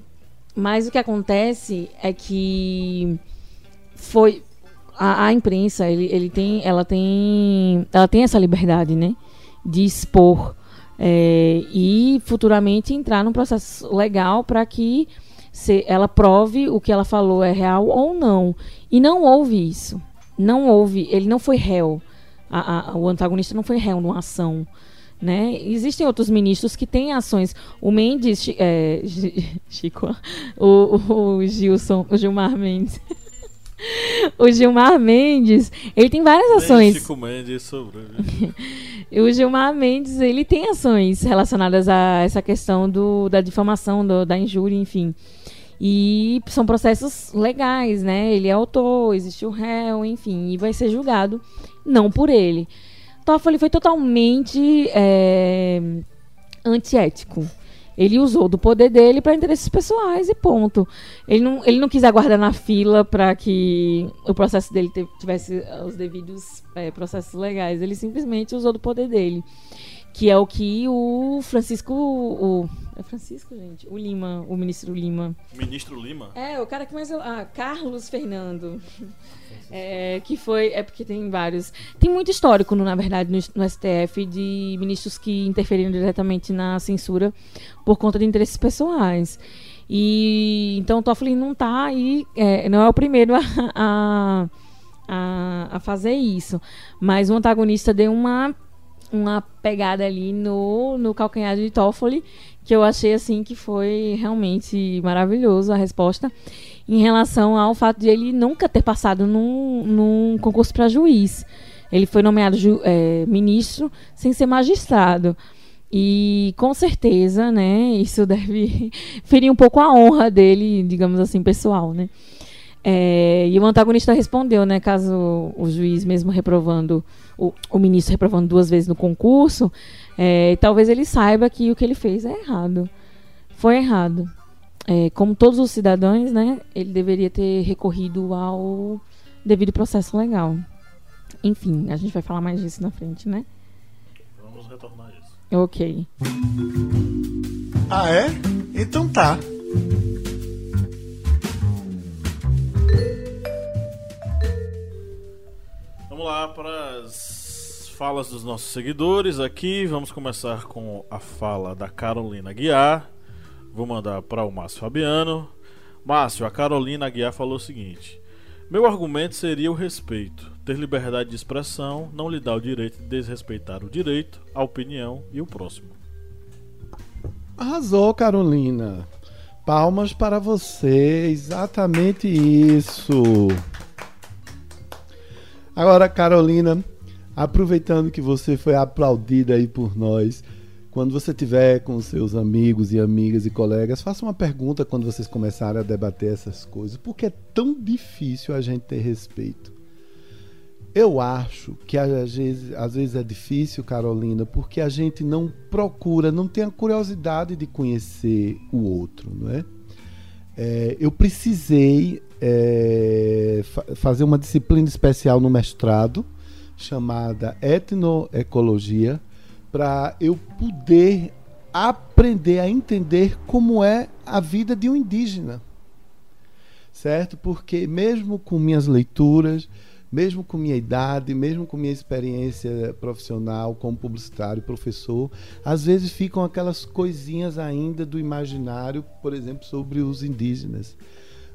mas o que acontece é que foi a, a, imprensa, ele, ele tem, ela tem, ela tem essa liberdade, né, de expor é, e futuramente entrar num processo legal para que se ela prove o que ela falou é real ou não. E não houve isso. Não houve, ele não foi réu. A, a, o antagonista não foi réu numa ação. Né? Existem outros ministros que têm ações. O Mendes, é, Chico, o, o Gilson, o Gilmar Mendes. o Gilmar Mendes, ele tem várias ações. Chico Mendes sobre. o Gilmar Mendes, ele tem ações relacionadas a essa questão do, da difamação, do, da injúria, enfim. E são processos legais, né? Ele é autor, existe o réu, enfim, e vai ser julgado não por ele. Toffoli foi totalmente é, antiético. Ele usou do poder dele para interesses pessoais e ponto. Ele não, ele não quis aguardar na fila para que o processo dele tivesse os devidos é, processos legais. Ele simplesmente usou do poder dele. Que é o que o Francisco. O, é Francisco, gente? O Lima, o ministro Lima. Ministro Lima? É, o cara que mais. Ah, Carlos Fernando. É, que foi. É porque tem vários. Tem muito histórico, na verdade, no, no, STF de ministros que interferiram diretamente na censura por conta de interesses pessoais. E então o Toffoli não tá aí, é, não é o primeiro a, a, a, a fazer isso. Mas o antagonista deu uma uma pegada ali no, no calcanhar de Toffoli, que eu achei assim que foi realmente maravilhoso a resposta em relação ao fato de ele nunca ter passado num, num concurso para juiz. Ele foi nomeado ju, é, ministro sem ser magistrado. E com certeza, né, isso deve ferir um pouco a honra dele, digamos assim, pessoal, né? É, e o antagonista respondeu, né, caso o juiz mesmo reprovando, o, o ministro reprovando duas vezes no concurso, é, talvez ele saiba que o que ele fez é errado. Foi errado é, como todos os cidadãos, né, ele deveria ter recorrido ao devido processo legal. Enfim, a gente vai falar mais disso na frente, né? Vamos retornar isso. Ok. Ah, é? Então tá. Vamos lá para as falas dos nossos seguidores aqui. Vamos começar com a fala da Carolina Guiar Vou mandar para o Márcio Fabiano. Márcio, a Carolina Aguiar falou o seguinte: Meu argumento seria o respeito. Ter liberdade de expressão não lhe dá o direito de desrespeitar o direito, a opinião e o próximo. Arrasou, Carolina. Palmas para você, exatamente isso. Agora, Carolina, aproveitando que você foi aplaudida aí por nós, quando você tiver com seus amigos e amigas e colegas, faça uma pergunta quando vocês começarem a debater essas coisas. Por que é tão difícil a gente ter respeito? Eu acho que às vezes, às vezes é difícil, Carolina, porque a gente não procura, não tem a curiosidade de conhecer o outro, não é? é eu precisei é, fa fazer uma disciplina especial no mestrado chamada etnoecologia para eu poder aprender a entender como é a vida de um indígena. Certo? Porque mesmo com minhas leituras, mesmo com minha idade, mesmo com minha experiência profissional como publicitário, professor, às vezes ficam aquelas coisinhas ainda do imaginário, por exemplo, sobre os indígenas.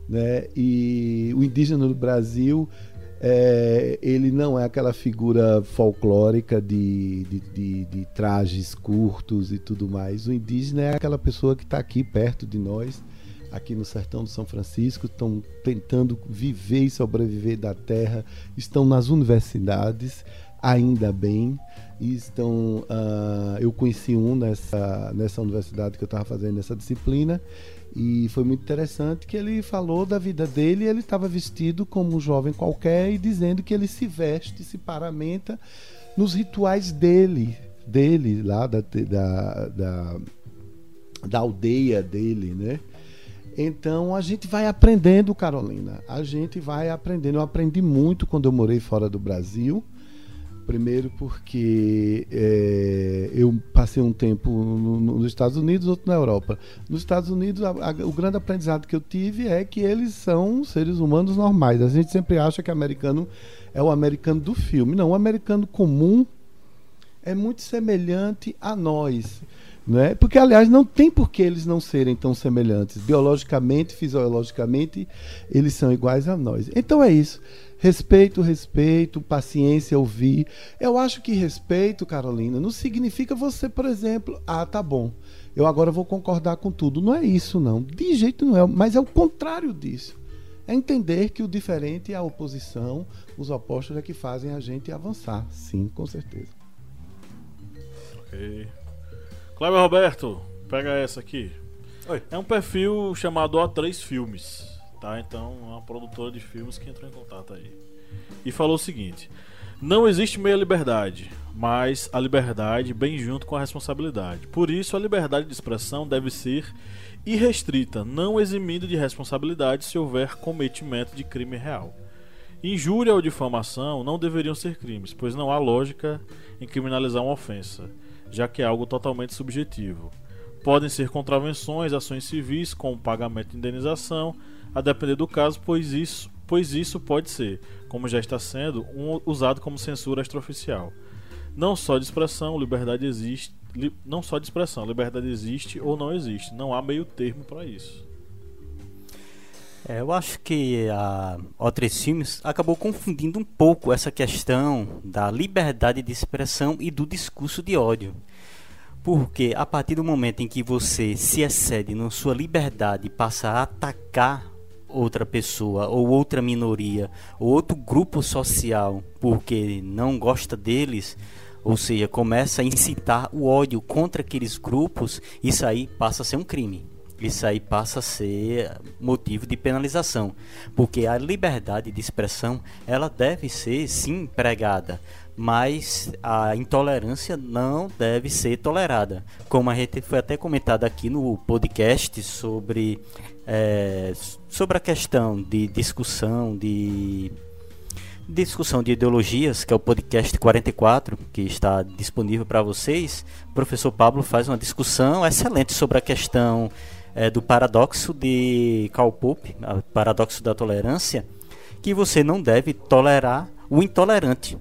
Né? E o indígena no Brasil é, ele não é aquela figura folclórica de, de, de, de, trajes curtos e tudo mais. O indígena é aquela pessoa que está aqui perto de nós, aqui no sertão de São Francisco, estão tentando viver e sobreviver da terra, estão nas universidades, ainda bem. E estão, uh, eu conheci um nessa, nessa universidade que eu estava fazendo essa disciplina e foi muito interessante que ele falou da vida dele. Ele estava vestido como um jovem qualquer e dizendo que ele se veste, se paramenta nos rituais dele, dele lá da, da, da, da aldeia dele, né? Então a gente vai aprendendo, Carolina. A gente vai aprendendo. Eu aprendi muito quando eu morei fora do Brasil. Primeiro porque é, eu passei um tempo no, no, nos Estados Unidos, outro na Europa. Nos Estados Unidos, a, a, o grande aprendizado que eu tive é que eles são seres humanos normais. A gente sempre acha que americano é o americano do filme. Não, o americano comum é muito semelhante a nós. Né? Porque, aliás, não tem por que eles não serem tão semelhantes. Biologicamente, fisiologicamente, eles são iguais a nós. Então é isso. Respeito, respeito, paciência, ouvir. Eu acho que respeito, Carolina, não significa você, por exemplo, ah, tá bom, eu agora vou concordar com tudo. Não é isso, não. De jeito não é, mas é o contrário disso. É entender que o diferente, a oposição, os opostos é que fazem a gente avançar. Sim, com certeza. Ok. Cleber Roberto, pega essa aqui. Oi. É um perfil chamado A3 Filmes tá? Então, é uma produtora de filmes que entrou em contato aí. E falou o seguinte: Não existe meia liberdade, mas a liberdade bem junto com a responsabilidade. Por isso, a liberdade de expressão deve ser irrestrita, não eximindo de responsabilidade se houver cometimento de crime real. Injúria ou difamação não deveriam ser crimes, pois não há lógica em criminalizar uma ofensa, já que é algo totalmente subjetivo. Podem ser contravenções, ações civis com pagamento de indenização, a depender do caso, pois isso, pois isso pode ser, como já está sendo, um, usado como censura extraoficial. Não só de expressão, liberdade existe, li, não só de expressão, liberdade existe ou não existe. Não há meio termo para isso. É, eu acho que a Outros Filmes acabou confundindo um pouco essa questão da liberdade de expressão e do discurso de ódio. Porque a partir do momento em que você se excede na sua liberdade e passa a atacar outra pessoa ou outra minoria ou outro grupo social porque não gosta deles, ou seja, começa a incitar o ódio contra aqueles grupos, isso aí passa a ser um crime. Isso aí passa a ser motivo de penalização, porque a liberdade de expressão ela deve ser sim pregada, mas a intolerância não deve ser tolerada. Como a gente foi até comentado aqui no podcast sobre é, sobre a questão de discussão de discussão de ideologias, que é o podcast 44, que está disponível para vocês, o professor Pablo faz uma discussão excelente sobre a questão é, do paradoxo de Karl Popper, o paradoxo da tolerância, que você não deve tolerar o intolerante.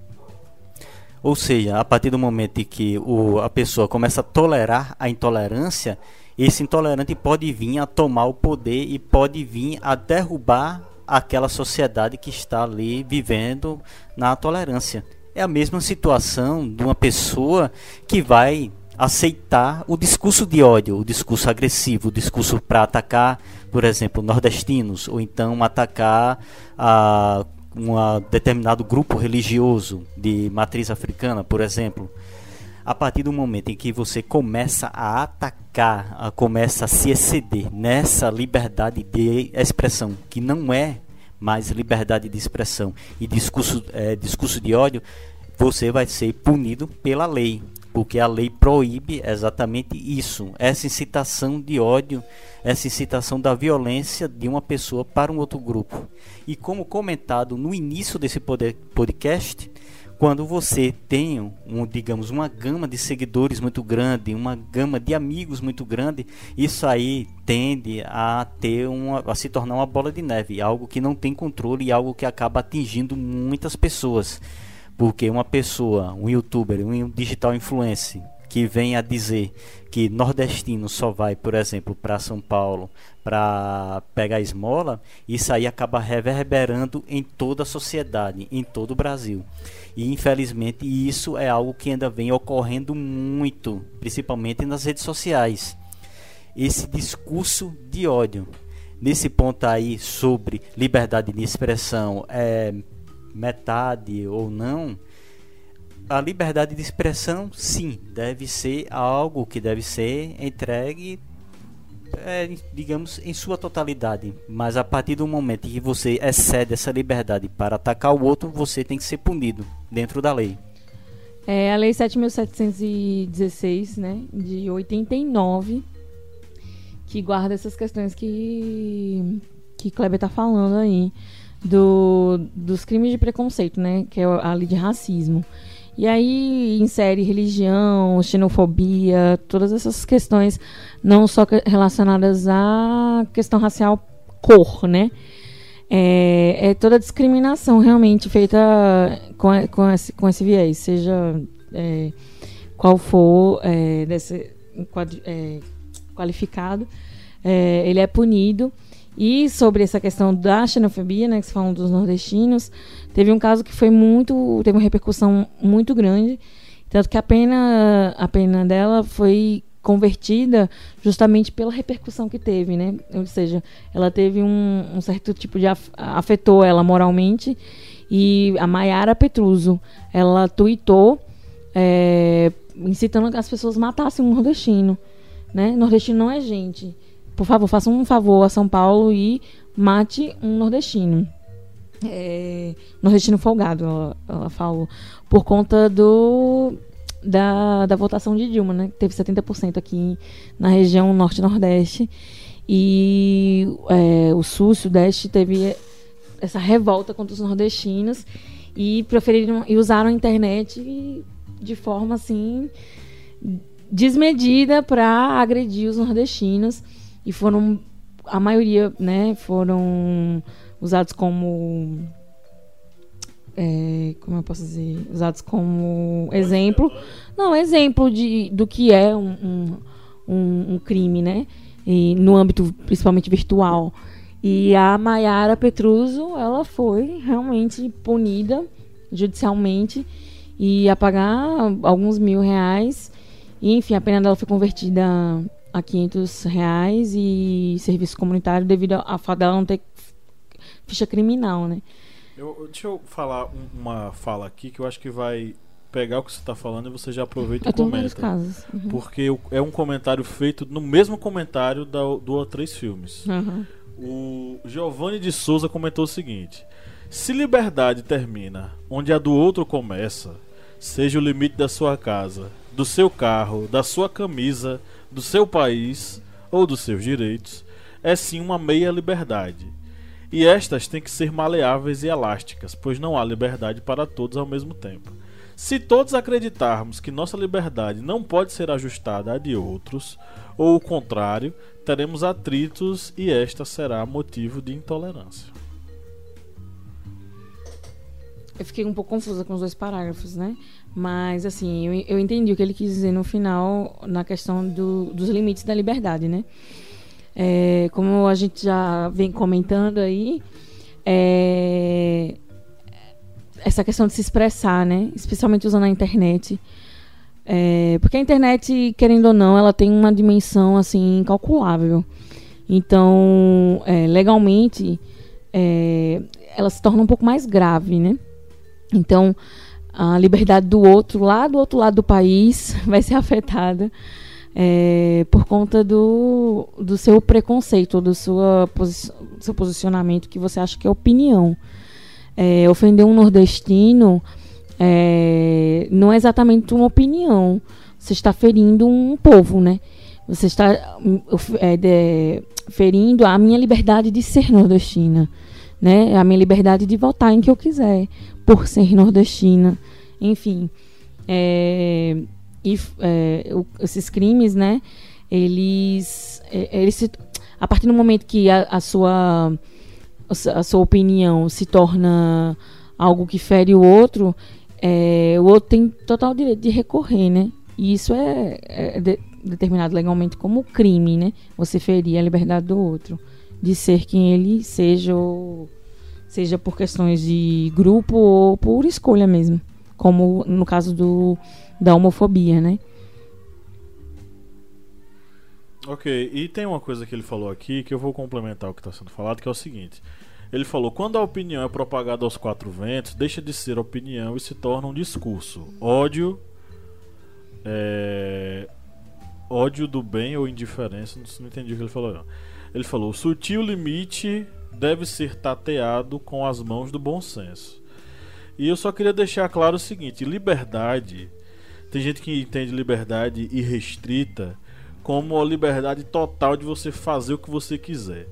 Ou seja, a partir do momento em que o, a pessoa começa a tolerar a intolerância, esse intolerante pode vir a tomar o poder e pode vir a derrubar aquela sociedade que está ali vivendo na tolerância. É a mesma situação de uma pessoa que vai aceitar o discurso de ódio, o discurso agressivo, o discurso para atacar, por exemplo, nordestinos, ou então atacar a um determinado grupo religioso de matriz africana, por exemplo a partir do momento em que você começa a atacar, a, começa a se exceder nessa liberdade de expressão, que não é mais liberdade de expressão e discurso, é, discurso de ódio, você vai ser punido pela lei, porque a lei proíbe exatamente isso, essa incitação de ódio, essa incitação da violência de uma pessoa para um outro grupo. E como comentado no início desse podcast, quando você tem, um, digamos, uma gama de seguidores muito grande, uma gama de amigos muito grande, isso aí tende a ter uma, a se tornar uma bola de neve, algo que não tem controle e algo que acaba atingindo muitas pessoas. Porque uma pessoa, um youtuber, um digital influencer, que vem a dizer que nordestino só vai, por exemplo, para São Paulo para pegar esmola, isso aí acaba reverberando em toda a sociedade, em todo o Brasil. E infelizmente isso é algo que ainda vem ocorrendo muito, principalmente nas redes sociais. Esse discurso de ódio. Nesse ponto aí sobre liberdade de expressão é metade ou não, a liberdade de expressão, sim, deve ser algo que deve ser entregue, é, digamos, em sua totalidade. Mas a partir do momento que você excede essa liberdade para atacar o outro, você tem que ser punido dentro da lei. É a Lei 7.716, né, de 89, que guarda essas questões que, que Kleber está falando aí, do, dos crimes de preconceito, né, que é a lei de racismo. E aí insere religião, xenofobia, todas essas questões, não só relacionadas à questão racial, cor, né? É, é toda discriminação realmente feita com, com, esse, com esse viés, seja é, qual for é, desse, é, qualificado, é, ele é punido. E sobre essa questão da xenofobia, né, que se falam dos nordestinos, Teve um caso que foi muito. teve uma repercussão muito grande. Tanto que a pena, a pena dela foi convertida justamente pela repercussão que teve, né? Ou seja, ela teve um, um certo tipo de af, afetou ela moralmente e a Maiara Petruso, ela tuitou é, incitando que as pessoas matassem um nordestino, né? Nordestino não é gente. Por favor, faça um favor a São Paulo e mate um nordestino é, nordestino folgado, ela, ela, falou, por conta do da, da votação de Dilma, né? Teve 70% aqui na região norte-nordeste. E é, o sul, sudeste teve essa revolta contra os nordestinos e preferiram e usaram a internet de forma assim desmedida para agredir os nordestinos e foram a maioria, né, foram usados como é, como eu posso dizer, usados como exemplo, não, exemplo de, do que é um, um, um crime, né? E no âmbito principalmente virtual. E a Maiara Petruso, ela foi realmente punida judicialmente e a pagar alguns mil reais. E, enfim, a pena dela foi convertida a 500 reais e serviço comunitário devido a fato dela não ter ficha criminal, né? Eu, deixa eu falar uma fala aqui que eu acho que vai pegar o que você está falando e você já aproveita e comenta. Casos. Uhum. Porque é um comentário feito no mesmo comentário da, do A3 Filmes. Uhum. O Giovanni de Souza comentou o seguinte: Se liberdade termina onde a do outro começa, seja o limite da sua casa, do seu carro, da sua camisa, do seu país ou dos seus direitos, é sim uma meia liberdade e estas têm que ser maleáveis e elásticas, pois não há liberdade para todos ao mesmo tempo. Se todos acreditarmos que nossa liberdade não pode ser ajustada à de outros, ou o contrário, teremos atritos e esta será motivo de intolerância. Eu fiquei um pouco confusa com os dois parágrafos, né? Mas, assim, eu, eu entendi o que ele quis dizer no final, na questão do, dos limites da liberdade, né? É, como a gente já vem comentando aí, é, essa questão de se expressar, né? Especialmente usando a internet. É, porque a internet, querendo ou não, ela tem uma dimensão assim incalculável. Então, é, legalmente, é, ela se torna um pouco mais grave, né? Então, a liberdade do outro, lá do outro lado do país, vai ser afetada é, por conta do, do seu preconceito, do sua seu posicionamento que você acha que é opinião. É, ofender um nordestino é, não é exatamente uma opinião. Você está ferindo um povo, né? Você está é, de, ferindo a minha liberdade de ser nordestina, né? A minha liberdade de votar em que eu quiser, por ser nordestina. enfim. É, e, é, o, esses crimes, né? Eles, é, eles se, a partir do momento que a, a, sua a sua opinião se torna algo que fere o outro, é, o outro tem total direito de recorrer, né? E isso é, é de, determinado legalmente como crime, né? Você ferir a liberdade do outro, de ser quem ele seja, ou, seja por questões de grupo ou por escolha mesmo, como no caso do, da homofobia, né? Ok, e tem uma coisa que ele falou aqui que eu vou complementar o que está sendo falado, que é o seguinte. Ele falou: quando a opinião é propagada aos quatro ventos, deixa de ser opinião e se torna um discurso. Ódio, é, ódio do bem ou indiferença, não, entendi o que ele falou. Não. Ele falou: o sutil limite deve ser tateado com as mãos do bom senso. E eu só queria deixar claro o seguinte: liberdade. Tem gente que entende liberdade irrestrita como a liberdade total de você fazer o que você quiser.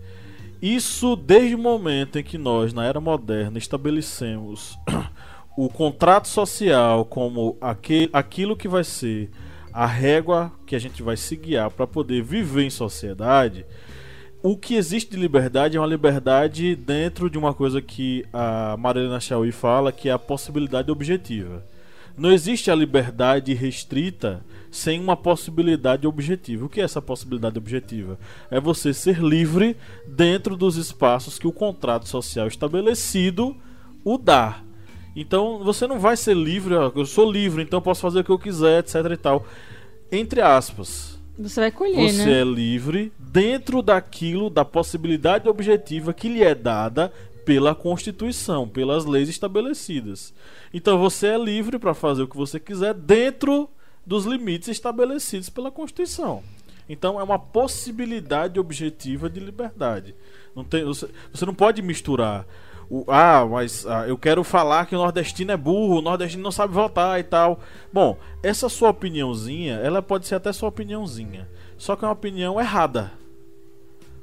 Isso desde o momento em que nós, na era moderna, estabelecemos o contrato social como aquele, aquilo que vai ser a régua que a gente vai se guiar para poder viver em sociedade, o que existe de liberdade é uma liberdade dentro de uma coisa que a Marilena Chauí fala, que é a possibilidade objetiva. Não existe a liberdade restrita sem uma possibilidade objetiva. O que é essa possibilidade objetiva? É você ser livre dentro dos espaços que o contrato social estabelecido o dá. Então você não vai ser livre, ó, eu sou livre, então posso fazer o que eu quiser, etc e tal. Entre aspas. Você vai colher, você né? é livre dentro daquilo, da possibilidade objetiva que lhe é dada pela Constituição, pelas leis estabelecidas. Então você é livre para fazer o que você quiser dentro dos limites estabelecidos pela Constituição. Então é uma possibilidade objetiva de liberdade. Não tem, você, você não pode misturar o, ah, mas ah, eu quero falar que o nordestino é burro, o nordestino não sabe votar e tal. Bom, essa sua opiniãozinha, ela pode ser até sua opiniãozinha, só que é uma opinião errada.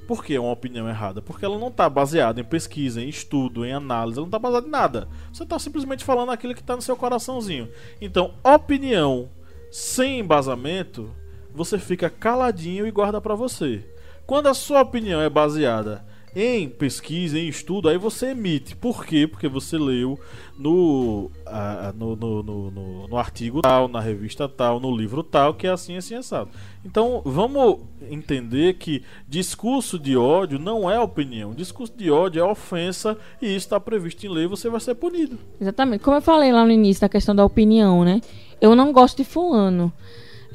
Por que é uma opinião errada? Porque ela não está baseada em pesquisa, em estudo, em análise, ela não está baseada em nada. Você está simplesmente falando aquilo que está no seu coraçãozinho. Então, opinião sem embasamento, você fica caladinho e guarda para você. Quando a sua opinião é baseada em pesquisa, em estudo, aí você emite. Por quê? Porque você leu no, uh, no, no, no, no, artigo tal, na revista tal, no livro tal, que é assim, assim, assado. Então, vamos entender que discurso de ódio não é opinião. Discurso de ódio é ofensa e isso está previsto em lei, você vai ser punido. Exatamente. Como eu falei lá no início da questão da opinião, né? eu não gosto de fulano.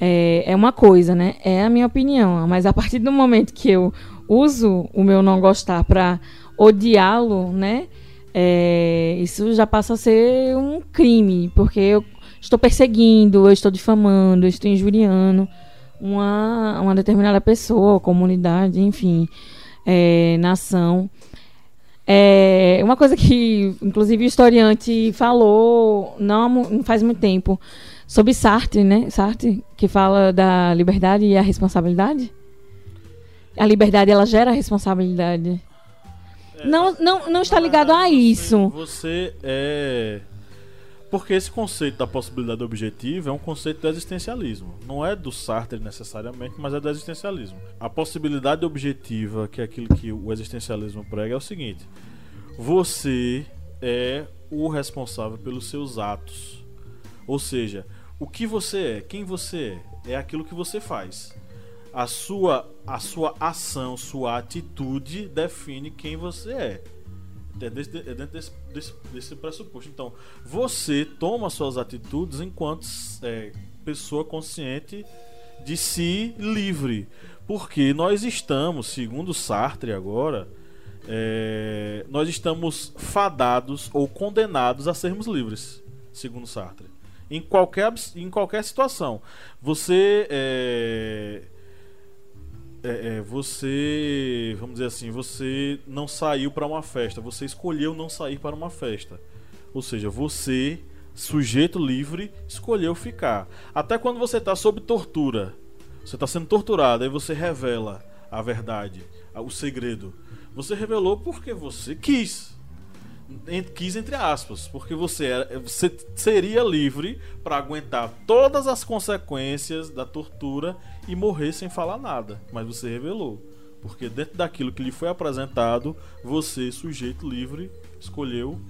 É, é uma coisa, né? É a minha opinião. Mas a partir do momento que eu uso o meu não gostar para odiá-lo, né? É, isso já passa a ser um crime, porque eu estou perseguindo, eu estou difamando, eu estou injuriando uma, uma determinada pessoa, comunidade, enfim, é, nação. É, uma coisa que, inclusive, o historiante falou não, não faz muito tempo sobre Sartre, né? Sartre, que fala da liberdade e a responsabilidade. A liberdade ela gera responsabilidade. É, não, não, não está ligado a isso. Você é porque esse conceito da possibilidade objetiva é um conceito do existencialismo. Não é do Sartre necessariamente, mas é do existencialismo. A possibilidade objetiva, que é aquilo que o existencialismo prega, é o seguinte: você é o responsável pelos seus atos. Ou seja, o que você é, quem você é, é aquilo que você faz. A sua, a sua ação, sua atitude define quem você é. É, é dentro desse, desse, desse, pressuposto. Então, você toma suas atitudes enquanto é, pessoa consciente de si livre. Porque nós estamos, segundo Sartre agora, é, nós estamos fadados ou condenados a sermos livres, segundo Sartre em qualquer, em qualquer situação. Você é, é, é, você, vamos dizer assim, você não saiu para uma festa, você escolheu não sair para uma festa. Ou seja, você, sujeito livre, escolheu ficar. Até quando você está sob tortura, você está sendo torturado, aí você revela a verdade, o segredo. Você revelou porque você quis. Quis entre aspas, porque você, era, você seria livre para aguentar todas as consequências da tortura e morrer sem falar nada, mas você revelou. Porque dentro daquilo que lhe foi apresentado, você, sujeito livre, escolheu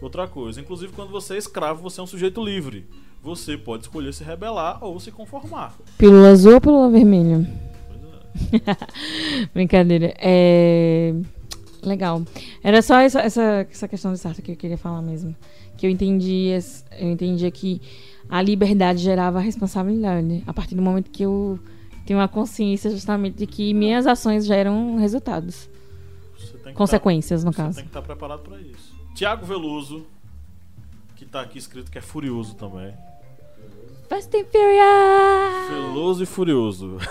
outra coisa. Inclusive, quando você é escravo, você é um sujeito livre. Você pode escolher se rebelar ou se conformar. Pílula azul ou pílula vermelha? Brincadeira. É... Legal. Era só essa, essa, essa questão de Sartre que eu queria falar mesmo. Que eu entendi, eu entendia que a liberdade gerava a responsabilidade. A partir do momento que eu tenho a consciência justamente de que minhas ações geram resultados. Você que Consequências, no tá- Você caso. tem que estar preparado para isso. Tiago Veloso, que tá aqui escrito que é furioso também. Fast and Furious! Veloso e Furioso.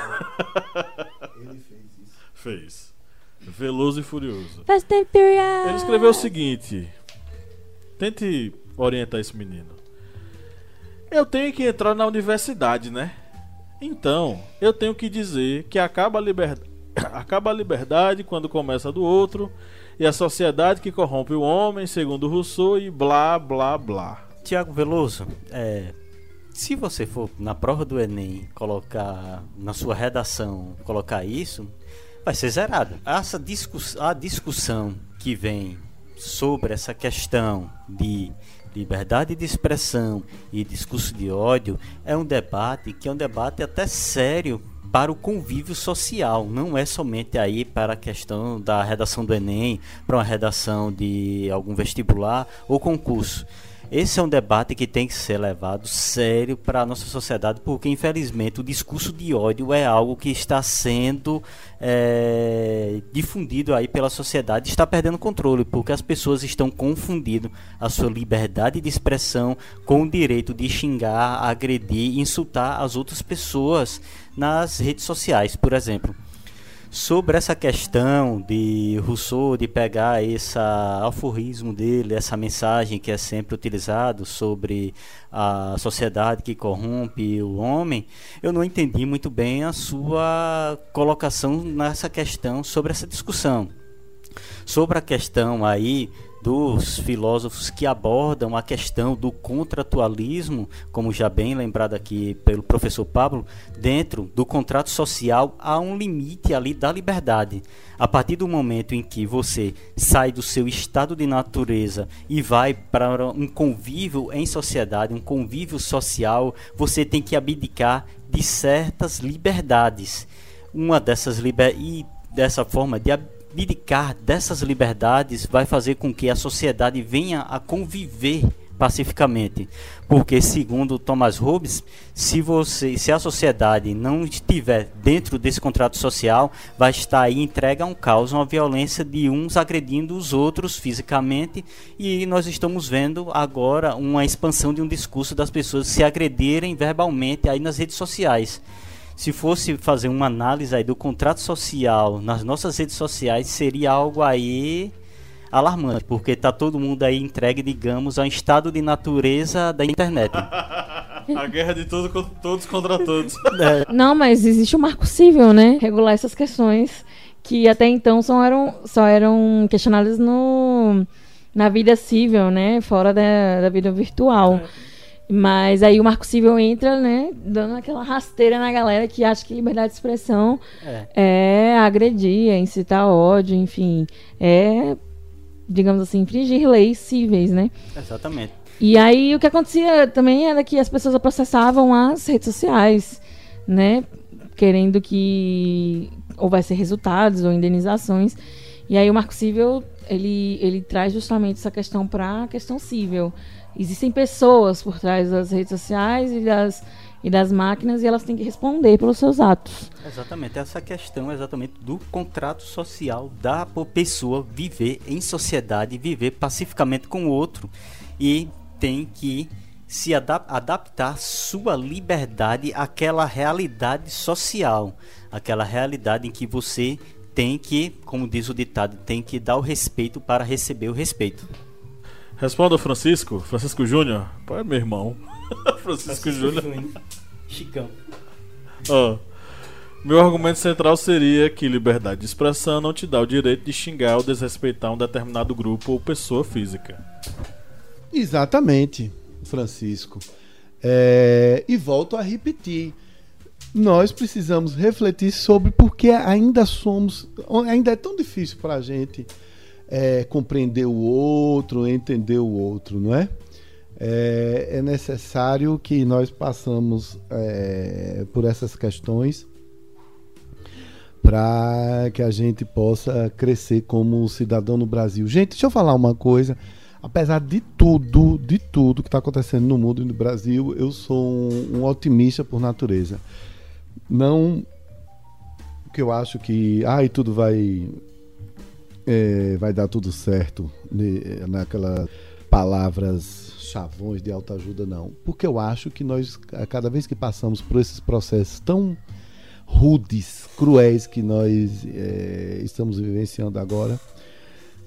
Fez. Veloso e Furioso. Fast and Furious! Ele escreveu o seguinte: Tente orientar esse menino. Eu tenho que entrar na universidade, né? Então, eu tenho que dizer que acaba a liberdade. Acaba a liberdade quando começa a do outro, e a sociedade que corrompe o homem, segundo Rousseau, e blá blá blá. Tiago Veloso, é, se você for na prova do Enem colocar na sua redação, colocar isso, vai ser zerado. Essa discuss a discussão que vem sobre essa questão de liberdade de expressão e discurso de ódio é um debate que é um debate até sério para o convívio social, não é somente aí para a questão da redação do Enem, para uma redação de algum vestibular ou concurso. Esse é um debate que tem que ser levado sério para a nossa sociedade, porque infelizmente o discurso de ódio é algo que está sendo é, difundido aí pela sociedade, está perdendo controle, porque as pessoas estão confundindo a sua liberdade de expressão com o direito de xingar, agredir, insultar as outras pessoas nas redes sociais, por exemplo sobre essa questão de Rousseau de pegar esse alforrismo dele, essa mensagem que é sempre utilizado sobre a sociedade que corrompe o homem, eu não entendi muito bem a sua colocação nessa questão sobre essa discussão. Sobre a questão aí dos filósofos que abordam a questão do contratualismo, como já bem lembrado aqui pelo professor Pablo, dentro do contrato social há um limite ali da liberdade. A partir do momento em que você sai do seu estado de natureza e vai para um convívio em sociedade, um convívio social, você tem que abdicar de certas liberdades. Uma dessas liber... e dessa forma de abdicar dessas liberdades vai fazer com que a sociedade venha a conviver pacificamente, porque segundo Thomas Hobbes, se você, se a sociedade não estiver dentro desse contrato social, vai estar aí entregue a um caos, uma violência de uns agredindo os outros fisicamente, e nós estamos vendo agora uma expansão de um discurso das pessoas se agredirem verbalmente aí nas redes sociais se fosse fazer uma análise aí do contrato social nas nossas redes sociais, seria algo aí alarmante, porque tá todo mundo aí entregue, digamos, a um estado de natureza da internet. A guerra de todo, todos contra todos. É, Não, mas existe o marco civil, né? Regular essas questões que até então só eram, só eram questionadas no, na vida civil, né? Fora da, da vida virtual. Mas aí o marco civil entra, né? Dando aquela rasteira na galera que acha que liberdade de expressão é. é agredir, é incitar ódio, enfim. É, digamos assim, infringir leis cíveis, né? Exatamente. E aí o que acontecia também era que as pessoas processavam as redes sociais, né? Querendo que houvesse resultados ou indenizações. E aí o Marco Cível, ele, ele traz justamente essa questão para a questão cível. Existem pessoas por trás das redes sociais e das, e das máquinas e elas têm que responder pelos seus atos. Exatamente, essa questão exatamente do contrato social da pessoa viver em sociedade, viver pacificamente com o outro e tem que se adap- adaptar sua liberdade àquela realidade social, aquela realidade em que você tem que, como diz o ditado, tem que dar o respeito para receber o respeito. Responda o Francisco, Francisco Júnior. Pô, é meu irmão. Francisco Júnior. Chicão. Ó, Meu argumento central seria que liberdade de expressão não te dá o direito de xingar ou desrespeitar um determinado grupo ou pessoa física. Exatamente, Francisco. É, e volto a repetir. Nós precisamos refletir sobre por que ainda somos. Ainda é tão difícil para a gente é, compreender o outro, entender o outro, não é? É, é necessário que nós passamos é, por essas questões para que a gente possa crescer como cidadão no Brasil. Gente, deixa eu falar uma coisa. Apesar de tudo, de tudo que está acontecendo no mundo e no Brasil, eu sou um, um otimista por natureza. Não que eu acho que ai tudo vai é, vai dar tudo certo né, naquelas palavras chavões de autoajuda não porque eu acho que nós cada vez que passamos por esses processos tão rudes, cruéis que nós é, estamos vivenciando agora,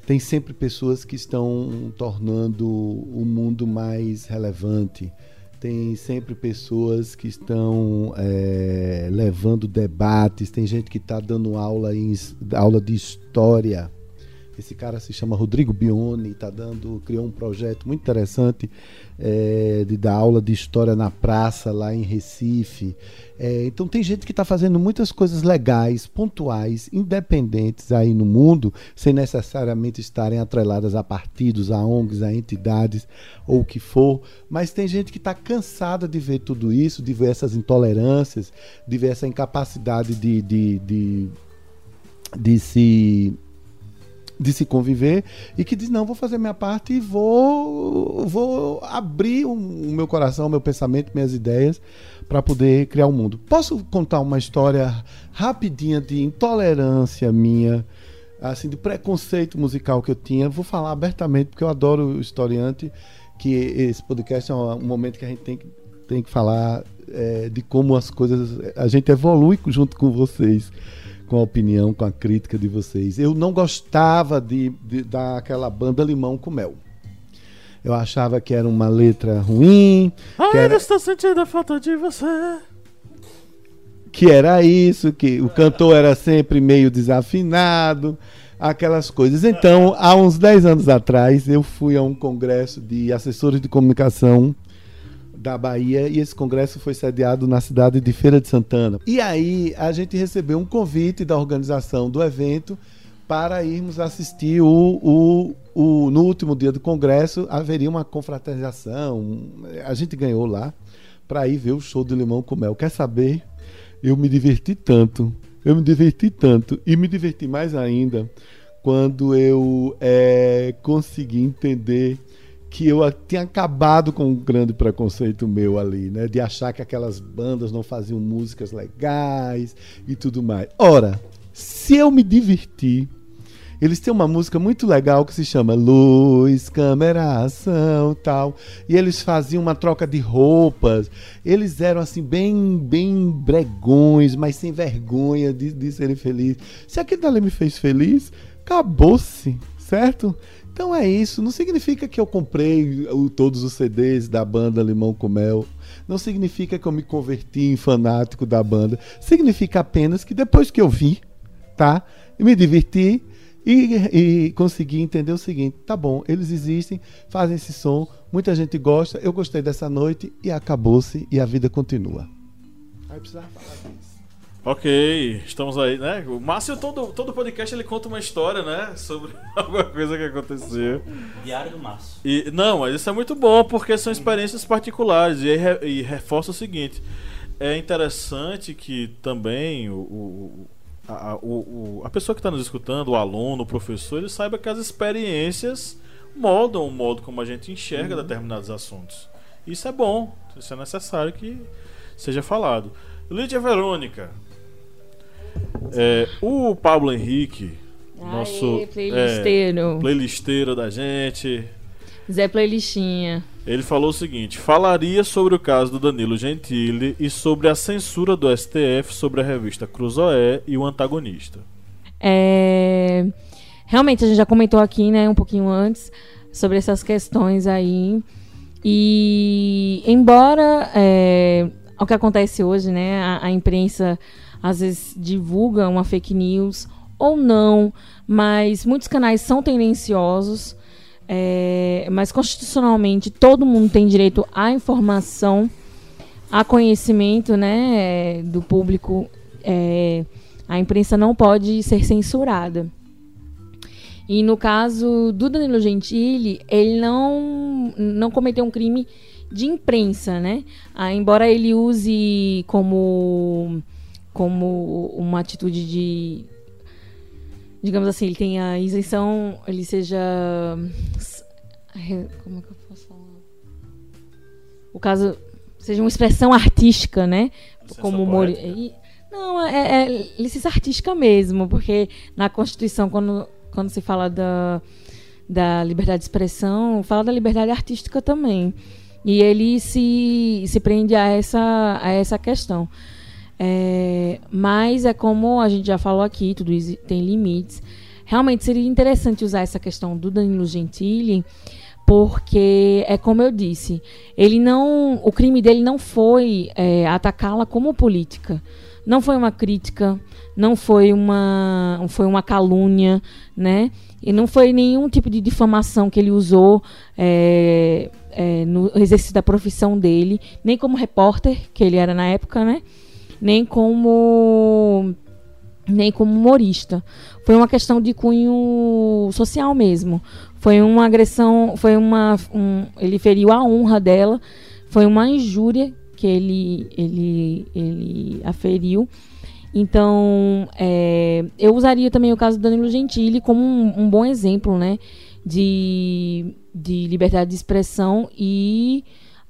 tem sempre pessoas que estão tornando o mundo mais relevante. Tem sempre pessoas que estão é, levando debates. Tem gente que está dando aula, em, aula de história esse cara se chama Rodrigo Bione, tá dando, criou um projeto muito interessante é, de dar aula de história na praça lá em Recife. É, então tem gente que está fazendo muitas coisas legais, pontuais, independentes aí no mundo, sem necessariamente estarem atreladas a partidos, a ONGs, a entidades ou o que for. Mas tem gente que está cansada de ver tudo isso, de ver essas intolerâncias, de ver essa incapacidade de, de, de, de se de se conviver e que diz não vou fazer minha parte e vou vou abrir o meu coração, o meu pensamento, minhas ideias para poder criar um mundo. Posso contar uma história rapidinha de intolerância minha, assim de preconceito musical que eu tinha. Vou falar abertamente porque eu adoro o historiante, que esse podcast é um momento que a gente tem que tem que falar é, de como as coisas a gente evolui junto com vocês com a opinião, com a crítica de vocês. Eu não gostava de, de daquela banda Limão com Mel. Eu achava que era uma letra ruim. Ainda era... estou sentindo a falta de você. Que era isso, que o cantor era sempre meio desafinado, aquelas coisas. Então, há uns 10 anos atrás, eu fui a um congresso de assessores de comunicação da Bahia e esse congresso foi sediado na cidade de Feira de Santana. E aí a gente recebeu um convite da organização do evento para irmos assistir o, o, o no último dia do congresso haveria uma confraternização. A gente ganhou lá para ir ver o show do Limão com Mel. Quer saber? Eu me diverti tanto, eu me diverti tanto e me diverti mais ainda quando eu é, consegui entender que eu tinha acabado com um grande preconceito meu ali, né? De achar que aquelas bandas não faziam músicas legais e tudo mais. Ora, se eu me divertir, eles têm uma música muito legal que se chama Luz, Câmera, Ação, tal. E eles faziam uma troca de roupas. Eles eram assim bem, bem bregões, mas sem vergonha de, de serem felizes. Se aquele dali me fez feliz, acabou-se, certo? Então é isso. Não significa que eu comprei todos os CDs da banda Limão com Mel. Não significa que eu me converti em fanático da banda. Significa apenas que depois que eu vi, tá? Me diverti e, e consegui entender o seguinte: tá bom, eles existem, fazem esse som, muita gente gosta, eu gostei dessa noite e acabou-se e a vida continua. Aí precisava falar disso. Ok, estamos aí, né? O Márcio, todo, todo podcast, ele conta uma história, né? Sobre alguma coisa que aconteceu. Diário do Márcio. E, não, mas isso é muito bom, porque são experiências particulares. E, e reforça o seguinte: é interessante que também o, o, a, o, a pessoa que está nos escutando, o aluno, o professor, ele saiba que as experiências moldam o modo como a gente enxerga uhum. determinados assuntos. Isso é bom, isso é necessário que seja falado. Lídia Verônica, é, o Pablo Henrique, Aê, nosso playlisteiro. É, playlisteiro da gente. Zé Playlistinha. Ele falou o seguinte: falaria sobre o caso do Danilo Gentili e sobre a censura do STF sobre a revista Cruzoé e o antagonista. É... Realmente, a gente já comentou aqui, né, um pouquinho antes, sobre essas questões aí. E, embora é, o que acontece hoje, né, a, a imprensa às vezes divulga uma fake news ou não, mas muitos canais são tendenciosos. É, mas constitucionalmente todo mundo tem direito à informação, a conhecimento né, do público. É, a imprensa não pode ser censurada. E no caso do Danilo Gentili, ele não, não cometeu um crime de imprensa, né? Ah, embora ele use como, como uma atitude de. Digamos assim, ele tenha isenção, ele seja. Como é que eu posso falar? O caso seja uma expressão artística, né? Licença como humor. Não, é, é licença artística mesmo, porque na Constituição, quando quando se fala da, da liberdade de expressão, fala da liberdade artística também. E ele se, se prende a essa, a essa questão. É, mas é como a gente já falou aqui, tudo isso tem limites. Realmente seria interessante usar essa questão do Danilo Gentili, porque é como eu disse, ele não, o crime dele não foi é, atacá-la como política, não foi uma crítica, não foi uma, foi uma calúnia, né? E não foi nenhum tipo de difamação que ele usou é, é, no exercício da profissão dele, nem como repórter, que ele era na época, né? Nem como nem como humorista. Foi uma questão de cunho social mesmo. Foi uma agressão, foi uma um, ele feriu a honra dela, foi uma injúria que ele ele ele aferiu então, é, eu usaria também o caso do Danilo Gentili como um, um bom exemplo, né, de, de liberdade de expressão e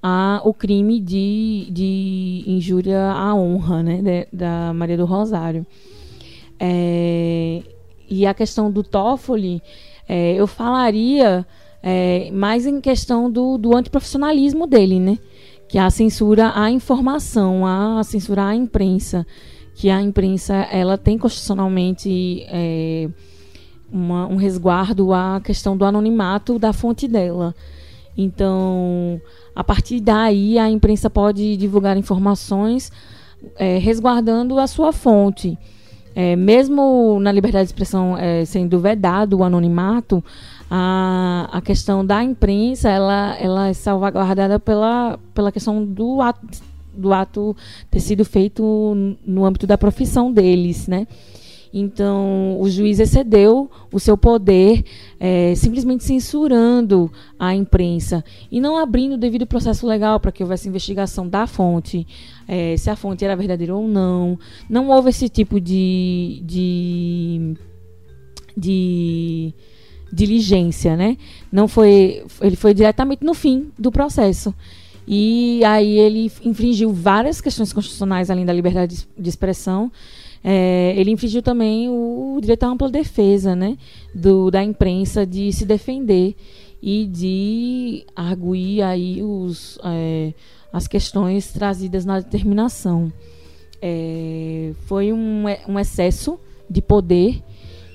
a, o crime de, de injúria à honra, né, de, da Maria do Rosário. É, e a questão do Toffoli, é, eu falaria é, mais em questão do, do antiprofissionalismo dele, né, que é a censura à informação, a censura à imprensa que a imprensa ela tem constitucionalmente é, uma, um resguardo à questão do anonimato da fonte dela. Então, a partir daí, a imprensa pode divulgar informações é, resguardando a sua fonte. É, mesmo na liberdade de expressão é, sendo vedado o anonimato, a, a questão da imprensa ela, ela é salvaguardada pela, pela questão do ato do ato ter sido feito no âmbito da profissão deles, né? Então, o juiz excedeu o seu poder é, simplesmente censurando a imprensa e não abrindo o devido processo legal para que houvesse investigação da fonte, é, se a fonte era verdadeira ou não. Não houve esse tipo de, de, de diligência, né? Não foi, ele foi diretamente no fim do processo. E aí ele infringiu várias questões constitucionais além da liberdade de expressão. É, ele infringiu também o direito à ampla defesa né, do, da imprensa de se defender e de arguir aí os, é, as questões trazidas na determinação. É, foi um, um excesso de poder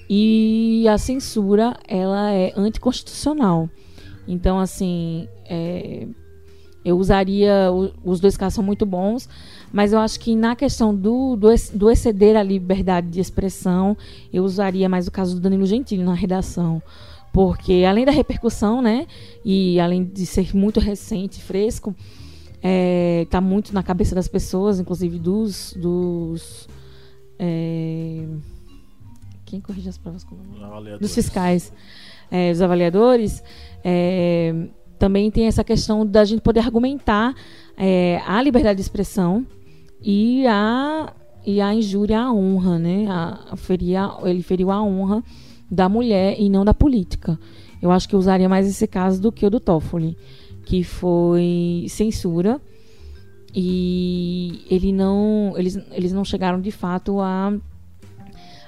e a censura ela é anticonstitucional. Então, assim, é, eu usaria, os dois casos são muito bons, mas eu acho que na questão do, do, do, exceder a liberdade de expressão, eu usaria mais o caso do Danilo Gentili na redação. Porque além da repercussão, né, e além de ser muito recente, fresco, está é, tá muito na cabeça das pessoas, inclusive dos. dos é, quem corrige as provas? Dos fiscais, é, dos avaliadores. É, também tem essa questão da gente poder argumentar é, a liberdade de expressão e a, e a injúria à honra, né? A, feria, ele feriu a honra da mulher e não da política. Eu acho que eu usaria mais esse caso do que o do Toffoli, que foi censura e ele não, eles, eles não chegaram de fato a,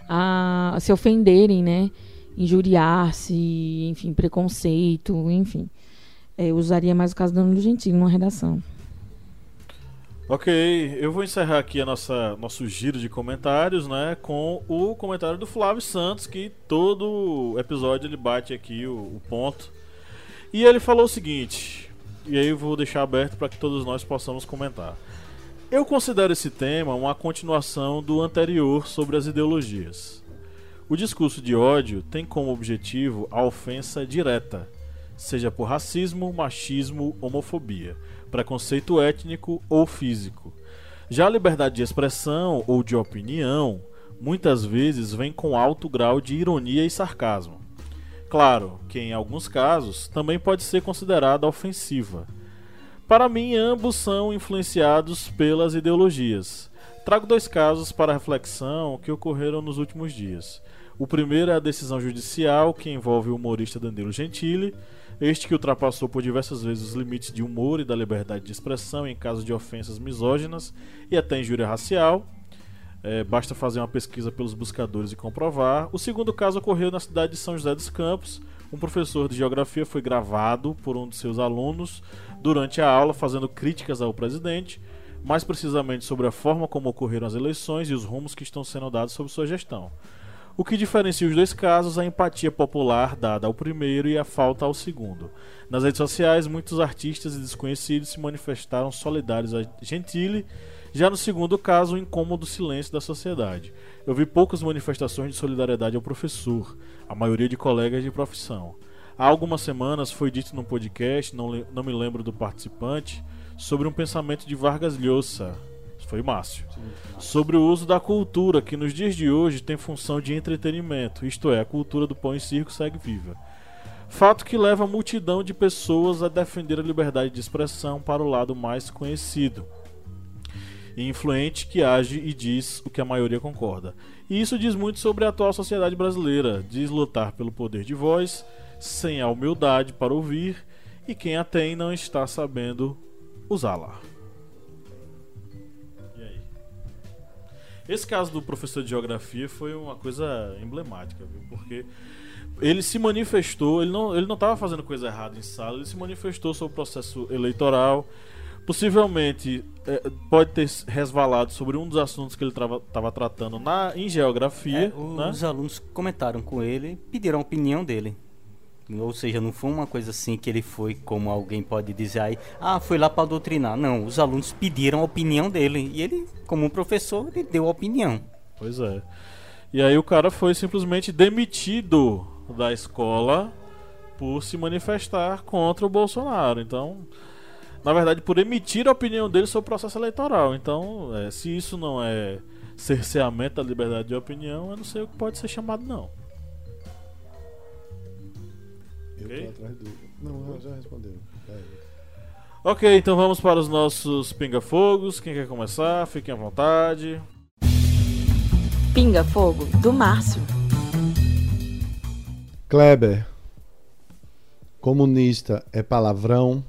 a se ofenderem, né? Injuriar-se, enfim, preconceito, enfim. É, eu usaria mais o caso do Danilo Gentili numa redação. Ok, eu vou encerrar aqui a nossa nosso giro de comentários, né, com o comentário do Flávio Santos, que todo episódio ele bate aqui o, o ponto. E ele falou o seguinte, e aí eu vou deixar aberto para que todos nós possamos comentar. Eu considero esse tema uma continuação do anterior sobre as ideologias. O discurso de ódio tem como objetivo a ofensa direta, seja por racismo, machismo, homofobia, preconceito étnico ou físico. Já a liberdade de expressão ou de opinião muitas vezes vem com alto grau de ironia e sarcasmo. Claro que em alguns casos também pode ser considerada ofensiva para mim, ambos são influenciados pelas ideologias. Trago dois casos para reflexão que ocorreram nos últimos dias. O primeiro é a decisão judicial que envolve o humorista Danilo Gentili, este que ultrapassou por diversas vezes os limites de humor e da liberdade de expressão em caso de ofensas misóginas e até injúria racial. É, basta fazer uma pesquisa pelos buscadores e comprovar. O segundo caso ocorreu na cidade de São José dos Campos, um professor de geografia foi gravado por um de seus alunos durante a aula fazendo críticas ao presidente, mais precisamente sobre a forma como ocorreram as eleições e os rumos que estão sendo dados sob sua gestão. O que diferencia os dois casos é a empatia popular dada ao primeiro e a falta ao segundo. Nas redes sociais, muitos artistas e desconhecidos se manifestaram solidários a Gentili já no segundo caso, o incômodo silêncio da sociedade. Eu vi poucas manifestações de solidariedade ao professor, a maioria de colegas de profissão. Há algumas semanas foi dito num podcast, não, não me lembro do participante, sobre um pensamento de Vargas Llosa, foi Márcio, sobre o uso da cultura que nos dias de hoje tem função de entretenimento, isto é, a cultura do pão e circo segue viva. Fato que leva a multidão de pessoas a defender a liberdade de expressão para o lado mais conhecido, e influente que age e diz o que a maioria concorda. E isso diz muito sobre a atual sociedade brasileira, diz lutar pelo poder de voz, sem a humildade para ouvir, e quem a tem não está sabendo usá-la. Esse caso do professor de geografia foi uma coisa emblemática, viu? porque ele se manifestou, ele não ele não estava fazendo coisa errada em sala, ele se manifestou sobre o processo eleitoral, possivelmente é, pode ter resvalado sobre um dos assuntos que ele estava tratando na, em geografia. É, né? Os alunos comentaram com ele, pediram a opinião dele. Ou seja, não foi uma coisa assim que ele foi, como alguém pode dizer aí, ah, foi lá para doutrinar. Não, os alunos pediram a opinião dele. E ele, como um professor, ele deu a opinião. Pois é. E aí o cara foi simplesmente demitido da escola por se manifestar contra o Bolsonaro. Então, na verdade, por emitir a opinião dele sobre o processo eleitoral. Então, é, se isso não é cerceamento da liberdade de opinião, eu não sei o que pode ser chamado, não. Eu okay? tô atrás do. Não, já respondeu. É. Ok, então vamos para os nossos pinga-fogos. Quem quer começar? Fiquem à vontade. Pinga-fogo do Márcio. Kleber. Comunista é palavrão.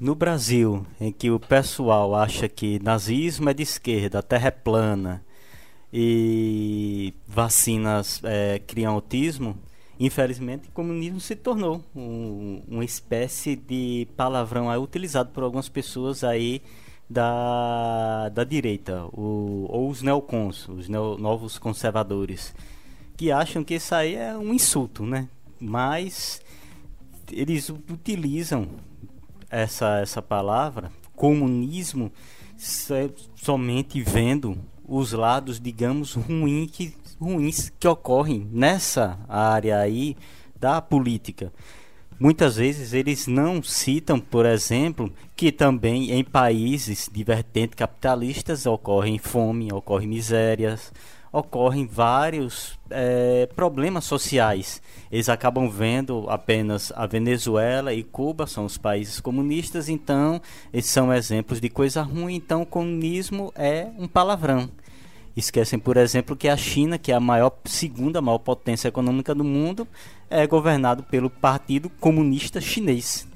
No Brasil, em que o pessoal acha que nazismo é de esquerda, a terra é plana e vacinas é, criam autismo, infelizmente o comunismo se tornou um, uma espécie de palavrão aí, utilizado por algumas pessoas aí da, da direita, o, ou os neocons, os neo, novos conservadores, que acham que isso aí é um insulto, né? Mas eles utilizam essa, essa palavra, comunismo, somente vendo os lados, digamos, ruim que, ruins que ocorrem nessa área aí da política. Muitas vezes eles não citam, por exemplo, que também em países de vertente capitalistas ocorrem fome, ocorrem misérias, ocorrem vários é, problemas sociais. Eles acabam vendo apenas a Venezuela e Cuba, são os países comunistas, então esses são exemplos de coisa ruim. Então, o comunismo é um palavrão. Esquecem, por exemplo, que a China, que é a maior, segunda maior potência econômica do mundo, é governado pelo Partido Comunista Chinês.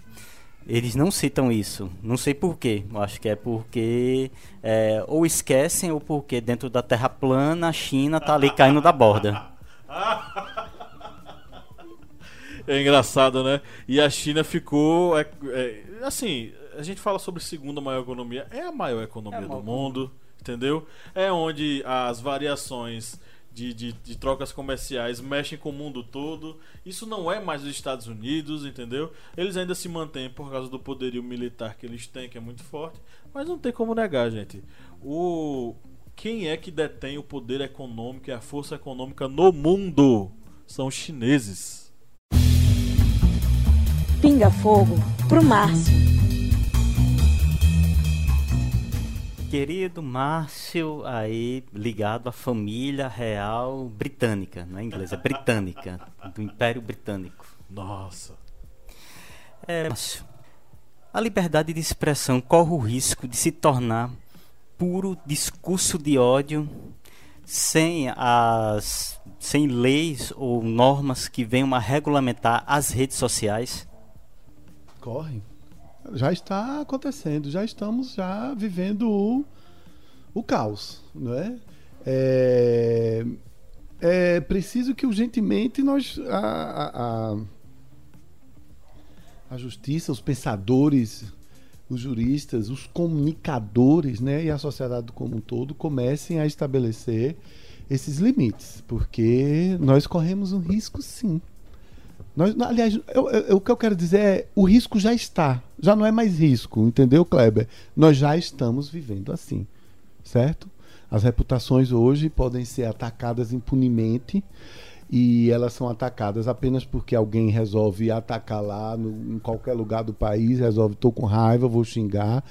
Eles não citam isso. Não sei porquê. Acho que é porque é, ou esquecem ou porque dentro da Terra plana a China tá ali caindo da borda. É engraçado, né? E a China ficou. É, é, assim, a gente fala sobre segunda maior economia. É a maior economia é do mundo, entendeu? É onde as variações de, de, de, trocas comerciais mexem com o mundo todo. Isso não é mais os Estados Unidos, entendeu? Eles ainda se mantêm por causa do poderio militar que eles têm, que é muito forte. Mas não tem como negar, gente. O quem é que detém o poder econômico e a força econômica no mundo? São os chineses. Pinga fogo pro Márcio. Querido Márcio, aí ligado à família real britânica, não é inglesa, é britânica, do Império Britânico. Nossa. É, Márcio, a liberdade de expressão corre o risco de se tornar puro discurso de ódio sem as sem leis ou normas que venham a regulamentar as redes sociais? Corre já está acontecendo, já estamos já vivendo o, o caos, não é? é? É preciso que urgentemente nós a, a, a justiça, os pensadores, os juristas, os comunicadores, né, e a sociedade como um todo comecem a estabelecer esses limites, porque nós corremos um risco sim nós, aliás, eu, eu, o que eu quero dizer é o risco já está. Já não é mais risco, entendeu, Kleber? Nós já estamos vivendo assim, certo? As reputações hoje podem ser atacadas impunemente e elas são atacadas apenas porque alguém resolve atacar lá no, em qualquer lugar do país, resolve, estou com raiva, vou xingar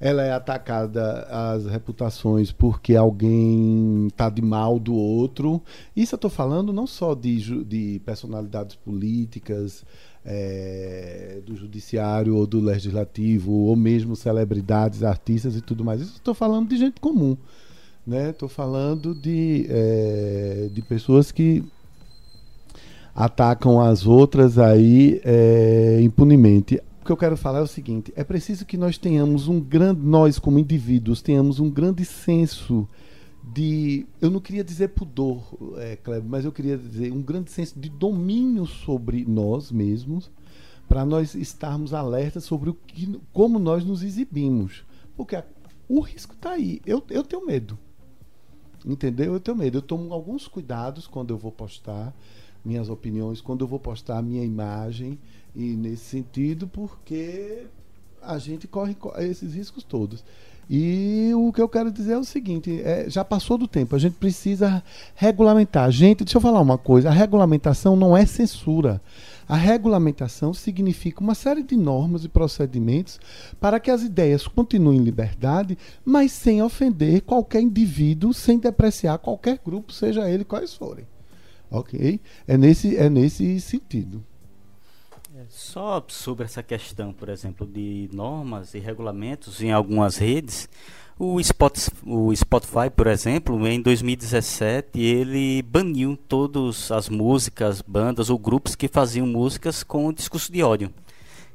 ela é atacada as reputações porque alguém está de mal do outro. Isso eu estou falando não só de, de personalidades políticas, é, do judiciário ou do legislativo, ou mesmo celebridades, artistas e tudo mais. Estou falando de gente comum. Estou né? falando de, é, de pessoas que atacam as outras aí é, impunemente que eu quero falar é o seguinte: é preciso que nós tenhamos um grande, nós como indivíduos, tenhamos um grande senso de, eu não queria dizer pudor, é, Kleber, mas eu queria dizer um grande senso de domínio sobre nós mesmos, para nós estarmos alertas sobre o que, como nós nos exibimos, porque a, o risco está aí. Eu, eu tenho medo, entendeu? Eu tenho medo. Eu tomo alguns cuidados quando eu vou postar minhas opiniões, quando eu vou postar a minha imagem e nesse sentido, porque a gente corre esses riscos todos. E o que eu quero dizer é o seguinte: é, já passou do tempo, a gente precisa regulamentar. Gente, deixa eu falar uma coisa: a regulamentação não é censura. A regulamentação significa uma série de normas e procedimentos para que as ideias continuem em liberdade, mas sem ofender qualquer indivíduo, sem depreciar qualquer grupo, seja ele quais forem. Ok? É nesse, é nesse sentido. Só sobre essa questão, por exemplo, de normas e regulamentos em algumas redes, o Spotify, o Spotify, por exemplo, em 2017, ele baniu todas as músicas, bandas ou grupos que faziam músicas com discurso de ódio.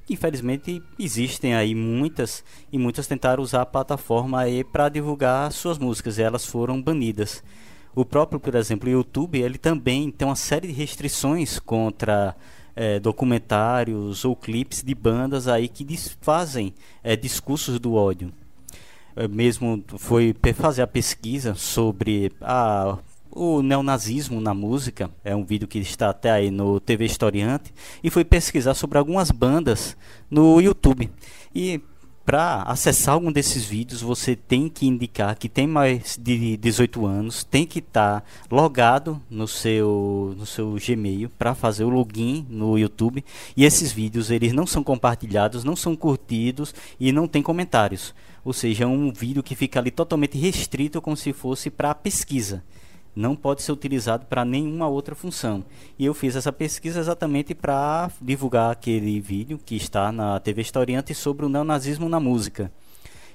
Infelizmente existem aí muitas e muitas tentaram usar a plataforma aí para divulgar suas músicas e elas foram banidas. O próprio, por exemplo, YouTube, ele também tem uma série de restrições contra é, documentários ou clipes de bandas aí que fazem é, discursos do ódio. Eu mesmo foi fazer a pesquisa sobre a, o neonazismo na música, é um vídeo que está até aí no TV Historiante, e foi pesquisar sobre algumas bandas no YouTube. E para acessar algum desses vídeos, você tem que indicar que tem mais de 18 anos, tem que estar tá logado no seu, no seu Gmail para fazer o login no YouTube. E esses vídeos eles não são compartilhados, não são curtidos e não tem comentários. Ou seja, é um vídeo que fica ali totalmente restrito, como se fosse para pesquisa não pode ser utilizado para nenhuma outra função. E eu fiz essa pesquisa exatamente para divulgar aquele vídeo que está na TV Historiante sobre o neonazismo na música.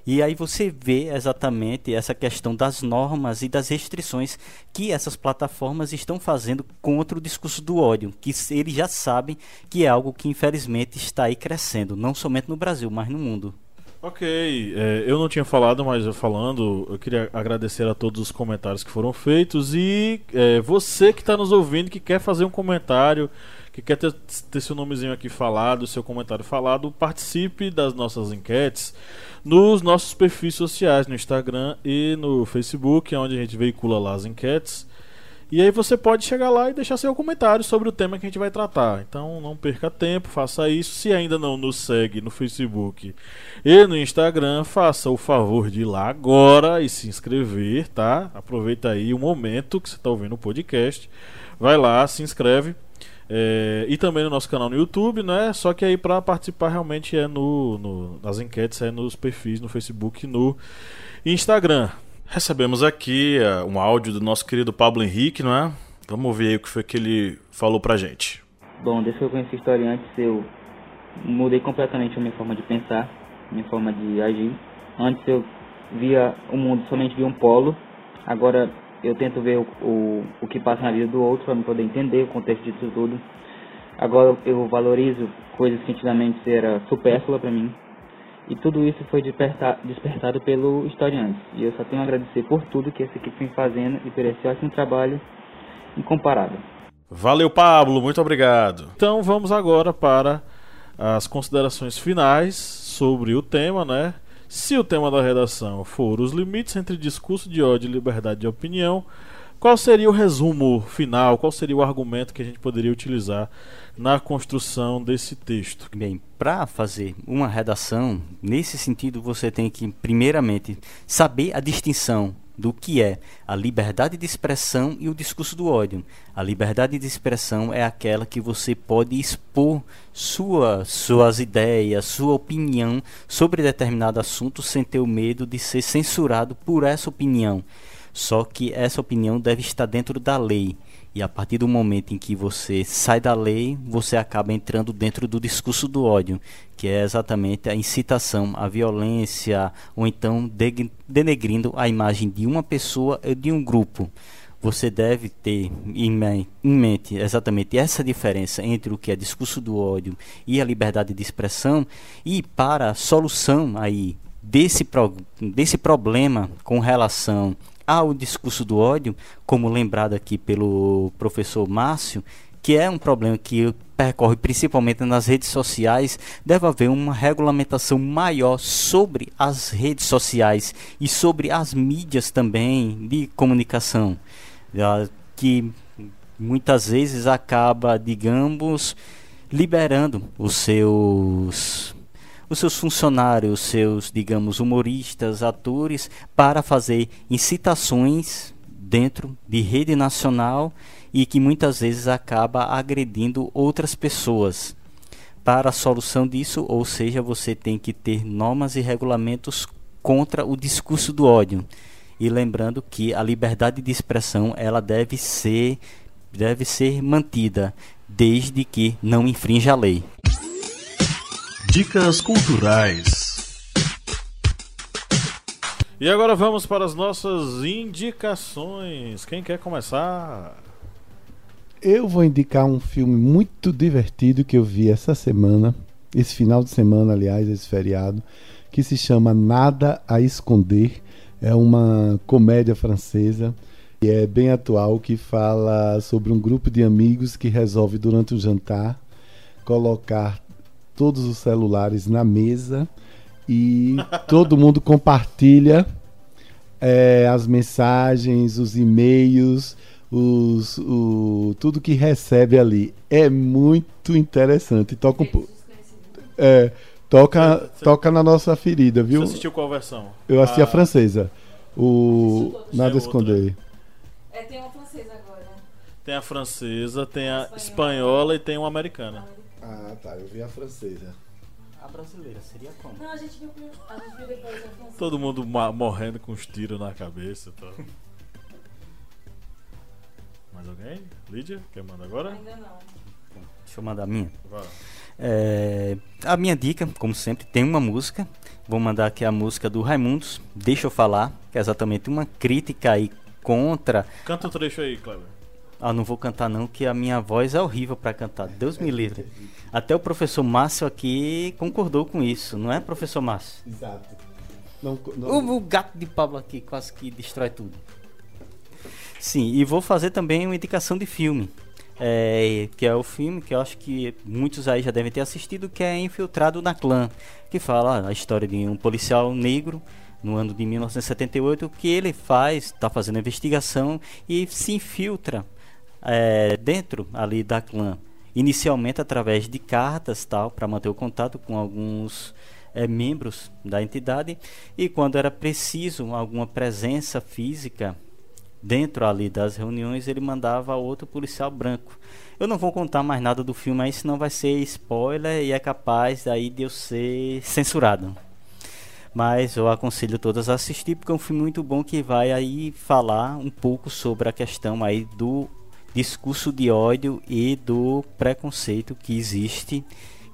E aí você vê exatamente essa questão das normas e das restrições que essas plataformas estão fazendo contra o discurso do ódio, que eles já sabem que é algo que infelizmente está aí crescendo, não somente no Brasil, mas no mundo. Ok, é, eu não tinha falado, mas eu falando, eu queria agradecer a todos os comentários que foram feitos e é, você que está nos ouvindo, que quer fazer um comentário, que quer ter, ter, seu nomezinho aqui falado, seu comentário falado, participe das nossas enquetes nos nossos perfis sociais, no Instagram e no Facebook, onde a gente veicula lá as enquetes. E aí você pode chegar lá e deixar seu comentário sobre o tema que a gente vai tratar. Então não perca tempo, faça isso. Se ainda não nos segue no Facebook e no Instagram, faça o favor de ir lá agora e se inscrever, tá? Aproveita aí o momento que você está ouvindo o podcast. Vai lá, se inscreve. É, e também no nosso canal no YouTube, né? Só que aí para participar realmente é no, no, nas enquetes, é nos perfis no Facebook e no Instagram. Recebemos aqui uh, um áudio do nosso querido Pablo Henrique, não é? Vamos ouvir aí o que foi que ele falou pra gente. Bom, desde que eu conheci a antes, eu mudei completamente a minha forma de pensar, minha forma de agir. Antes eu via o mundo somente via um polo, agora eu tento ver o, o, o que passa na vida do outro para poder entender o contexto disso tudo. Agora eu valorizo coisas que antigamente era supérflua para mim, e tudo isso foi despertado pelo Historiantes. E eu só tenho a agradecer por tudo que essa equipe vem fazendo e por esse ótimo trabalho incomparável. Valeu, Pablo, muito obrigado. Então vamos agora para as considerações finais sobre o tema, né? Se o tema da redação for os limites entre discurso de ódio e liberdade de opinião, qual seria o resumo final? Qual seria o argumento que a gente poderia utilizar na construção desse texto? Bem, para fazer uma redação, nesse sentido, você tem que, primeiramente, saber a distinção do que é a liberdade de expressão e o discurso do ódio. A liberdade de expressão é aquela que você pode expor sua, suas ideias, sua opinião sobre determinado assunto sem ter o medo de ser censurado por essa opinião. Só que essa opinião deve estar dentro da lei. E a partir do momento em que você sai da lei, você acaba entrando dentro do discurso do ódio, que é exatamente a incitação à violência ou então denegrindo a imagem de uma pessoa ou de um grupo. Você deve ter em mente exatamente essa diferença entre o que é discurso do ódio e a liberdade de expressão e para a solução aí desse, pro, desse problema com relação ao discurso do ódio, como lembrado aqui pelo professor Márcio, que é um problema que percorre principalmente nas redes sociais, deve haver uma regulamentação maior sobre as redes sociais e sobre as mídias também de comunicação, que muitas vezes acaba, digamos, liberando os seus os seus funcionários, seus, digamos, humoristas, atores, para fazer incitações dentro de rede nacional e que muitas vezes acaba agredindo outras pessoas. Para a solução disso, ou seja, você tem que ter normas e regulamentos contra o discurso do ódio. E lembrando que a liberdade de expressão ela deve ser deve ser mantida desde que não infrinja a lei. Dicas culturais. E agora vamos para as nossas indicações. Quem quer começar? Eu vou indicar um filme muito divertido que eu vi essa semana, esse final de semana, aliás, esse feriado, que se chama Nada a Esconder. É uma comédia francesa e é bem atual que fala sobre um grupo de amigos que resolve durante o jantar colocar todos os celulares na mesa e todo mundo compartilha é, as mensagens, os e-mails, os, o, tudo que recebe ali. É muito interessante. Toca um É, toca, você, toca na nossa ferida, viu? Você assistiu qual versão? Eu assisti a, a ah. francesa. O Nada Esconder. É, tem uma francesa agora. Tem a francesa, tem a espanhola e tem uma americana. Ah, tá. Eu vi a francesa. A brasileira seria como? Não, a gente viu, a gente viu depois a francesa. Todo mundo morrendo com os tiros na cabeça. Tá. Mais alguém? Lídia, quer mandar agora? Ainda não. Deixa eu mandar a minha. É, a minha dica, como sempre, tem uma música. Vou mandar aqui a música do Raimundos, Deixa eu falar, que é exatamente uma crítica aí contra. Canta um trecho aí, Cleber. Ah, não vou cantar não, que a minha voz é horrível para cantar. Deus me livre. Até o professor Márcio aqui concordou com isso, não é, professor Márcio? Exato. Não, não... O, gato de Pablo aqui quase que destrói tudo. Sim, e vou fazer também uma indicação de filme. É, que é o filme que eu acho que muitos aí já devem ter assistido, que é Infiltrado na Clã, que fala a história de um policial negro no ano de 1978, que ele faz, está fazendo investigação e se infiltra é, dentro ali da clã. Inicialmente através de cartas tal, para manter o contato com alguns é, membros da entidade e quando era preciso alguma presença física dentro ali das reuniões ele mandava outro policial branco. Eu não vou contar mais nada do filme aí, senão vai ser spoiler e é capaz daí de eu ser censurado. Mas eu aconselho todas a assistir porque é um filme muito bom que vai aí falar um pouco sobre a questão aí do discurso de ódio e do preconceito que existe,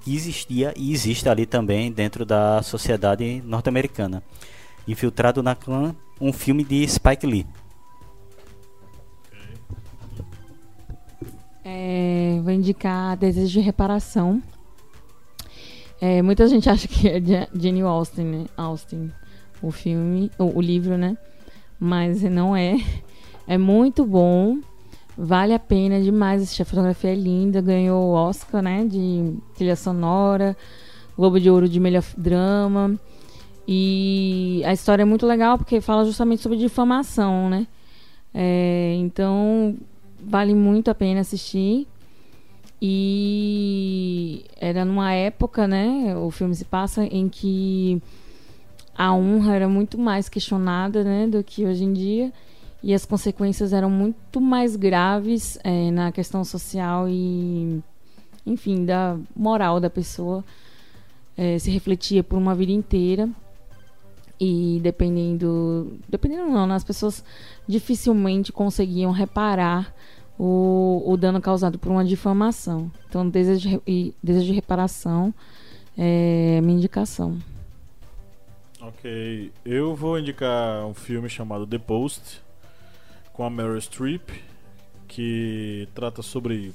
que existia e existe ali também dentro da sociedade norte-americana. Infiltrado na clã, um filme de Spike Lee. É, vou indicar Desejo de Reparação. É, muita gente acha que é Jenny Austin, né? Austin, o filme, o livro, né? Mas não é. É muito bom. Vale a pena demais assistir. A fotografia é linda. Ganhou o Oscar, né? De trilha sonora. Globo de Ouro de melhor drama. E a história é muito legal porque fala justamente sobre difamação, né? É, então, vale muito a pena assistir. E era numa época, né? O filme se passa em que a honra era muito mais questionada, né, do que hoje em dia. E as consequências eram muito mais graves é, na questão social e, enfim, da moral da pessoa. É, se refletia por uma vida inteira. E dependendo. Dependendo não, né, as pessoas dificilmente conseguiam reparar o, o dano causado por uma difamação. Então, desejo de, desejo de reparação é minha indicação. Ok, eu vou indicar um filme chamado The Post com a Meryl Streep que trata sobre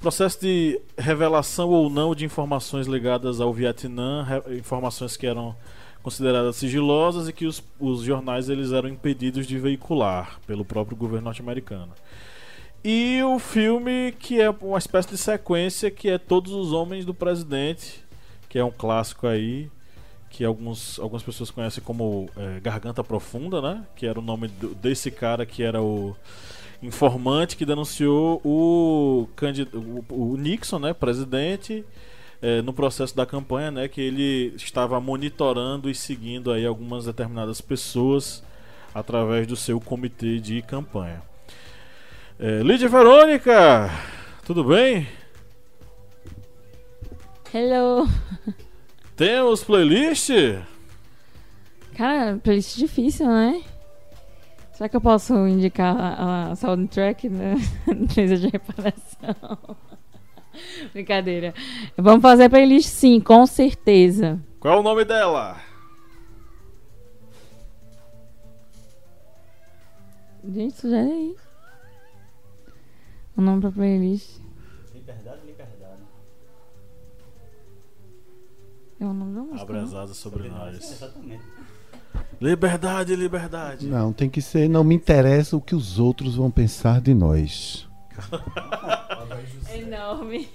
processo de revelação ou não de informações ligadas ao Vietnã, informações que eram consideradas sigilosas e que os, os jornais eles eram impedidos de veicular pelo próprio governo norte-americano. E o filme que é uma espécie de sequência que é Todos os Homens do Presidente, que é um clássico aí, que alguns, algumas pessoas conhecem como é, Garganta Profunda, né? Que era o nome do, desse cara que era o informante que denunciou o, o, o Nixon, né? Presidente. É, no processo da campanha, né, que ele estava monitorando e seguindo aí algumas determinadas pessoas através do seu comitê de campanha. É, Lídia Verônica, tudo bem? Hello. Temos playlist? Cara, playlist difícil, né? Será que eu posso indicar a, a soundtrack da empresa de reparação? Brincadeira. Vamos fazer a playlist sim, com certeza. Qual é o nome dela? Gente, sugere aí. O nome pra playlist. É o nome da música. Abra as não? asas sobre nós. Exatamente. Liberdade, liberdade. Não, tem que ser. Não me interessa o que os outros vão pensar de nós. É enorme.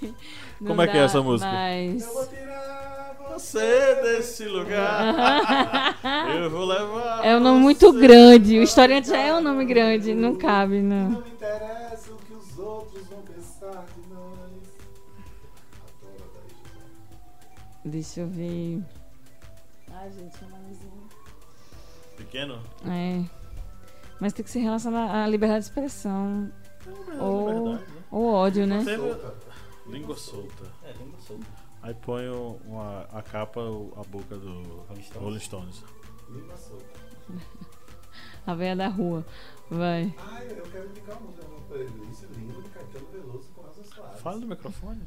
Como é que é essa música? Mas... tirar você desse lugar. Eu vou levar. É um nome muito grande. O historiante já é um nome grande. Não cabe, não. me interessa o Deixa eu ver. Ai, gente, é um nomezinho. Pequeno? É. Mas tem que ser relacionado à liberdade de expressão. Ou, Liberdade, né? ou ódio, né? Tem- Língua solta. É, língua solta. Aí põe uma, a capa, a boca do Rolling Stones. Rolling Stones. A veia da rua. Vai. Ai, eu quero indicar uma música, uma playlist linda de Caetano Veloso com Elza Soares. Fala no microfone.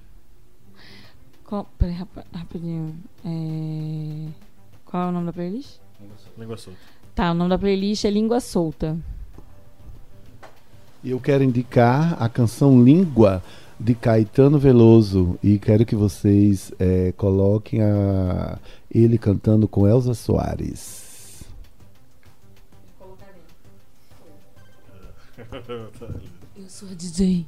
Qual, peraí, rap- rapidinho. É... Qual é o nome da playlist? Língua solta. Tá, o nome da playlist é Língua Solta. E eu quero indicar a canção Língua de Caetano Veloso e quero que vocês eh, coloquem a, ele cantando com Elza Soares. Eu sou a DJ.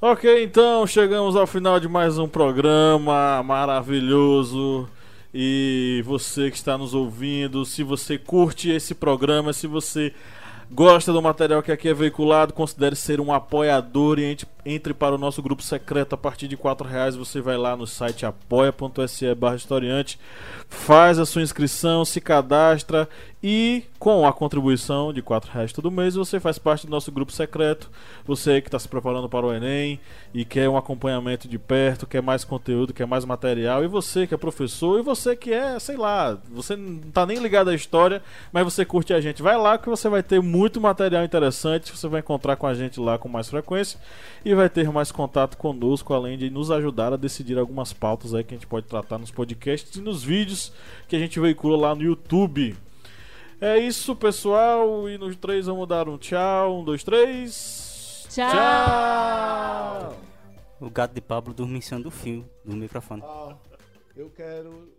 Ok, então chegamos ao final de mais um programa maravilhoso. E você que está nos ouvindo, se você curte esse programa, se você gosta do material que aqui é veiculado, considere ser um apoiador e entre, entre para o nosso grupo secreto a partir de R$ reais. Você vai lá no site apoia.se barra historiante, faz a sua inscrição, se cadastra e com a contribuição de R$ reais todo mês você faz parte do nosso grupo secreto. Você que está se preparando para o Enem e quer um acompanhamento de perto, quer mais conteúdo, quer mais material, e você que é professor, e você que é, sei lá, você não está nem ligado à história, mas você curte a gente, vai lá que você vai ter muito material interessante, você vai encontrar com a gente lá com mais frequência e vai ter mais contato conosco, além de nos ajudar a decidir algumas pautas aí que a gente pode tratar nos podcasts e nos vídeos que a gente veicula lá no YouTube. É isso, pessoal. E nos três vamos dar um tchau. Um, dois, três. Tchau. Tchau. O gato de Pablo dorme em cima do fio do microfone. Ah, eu quero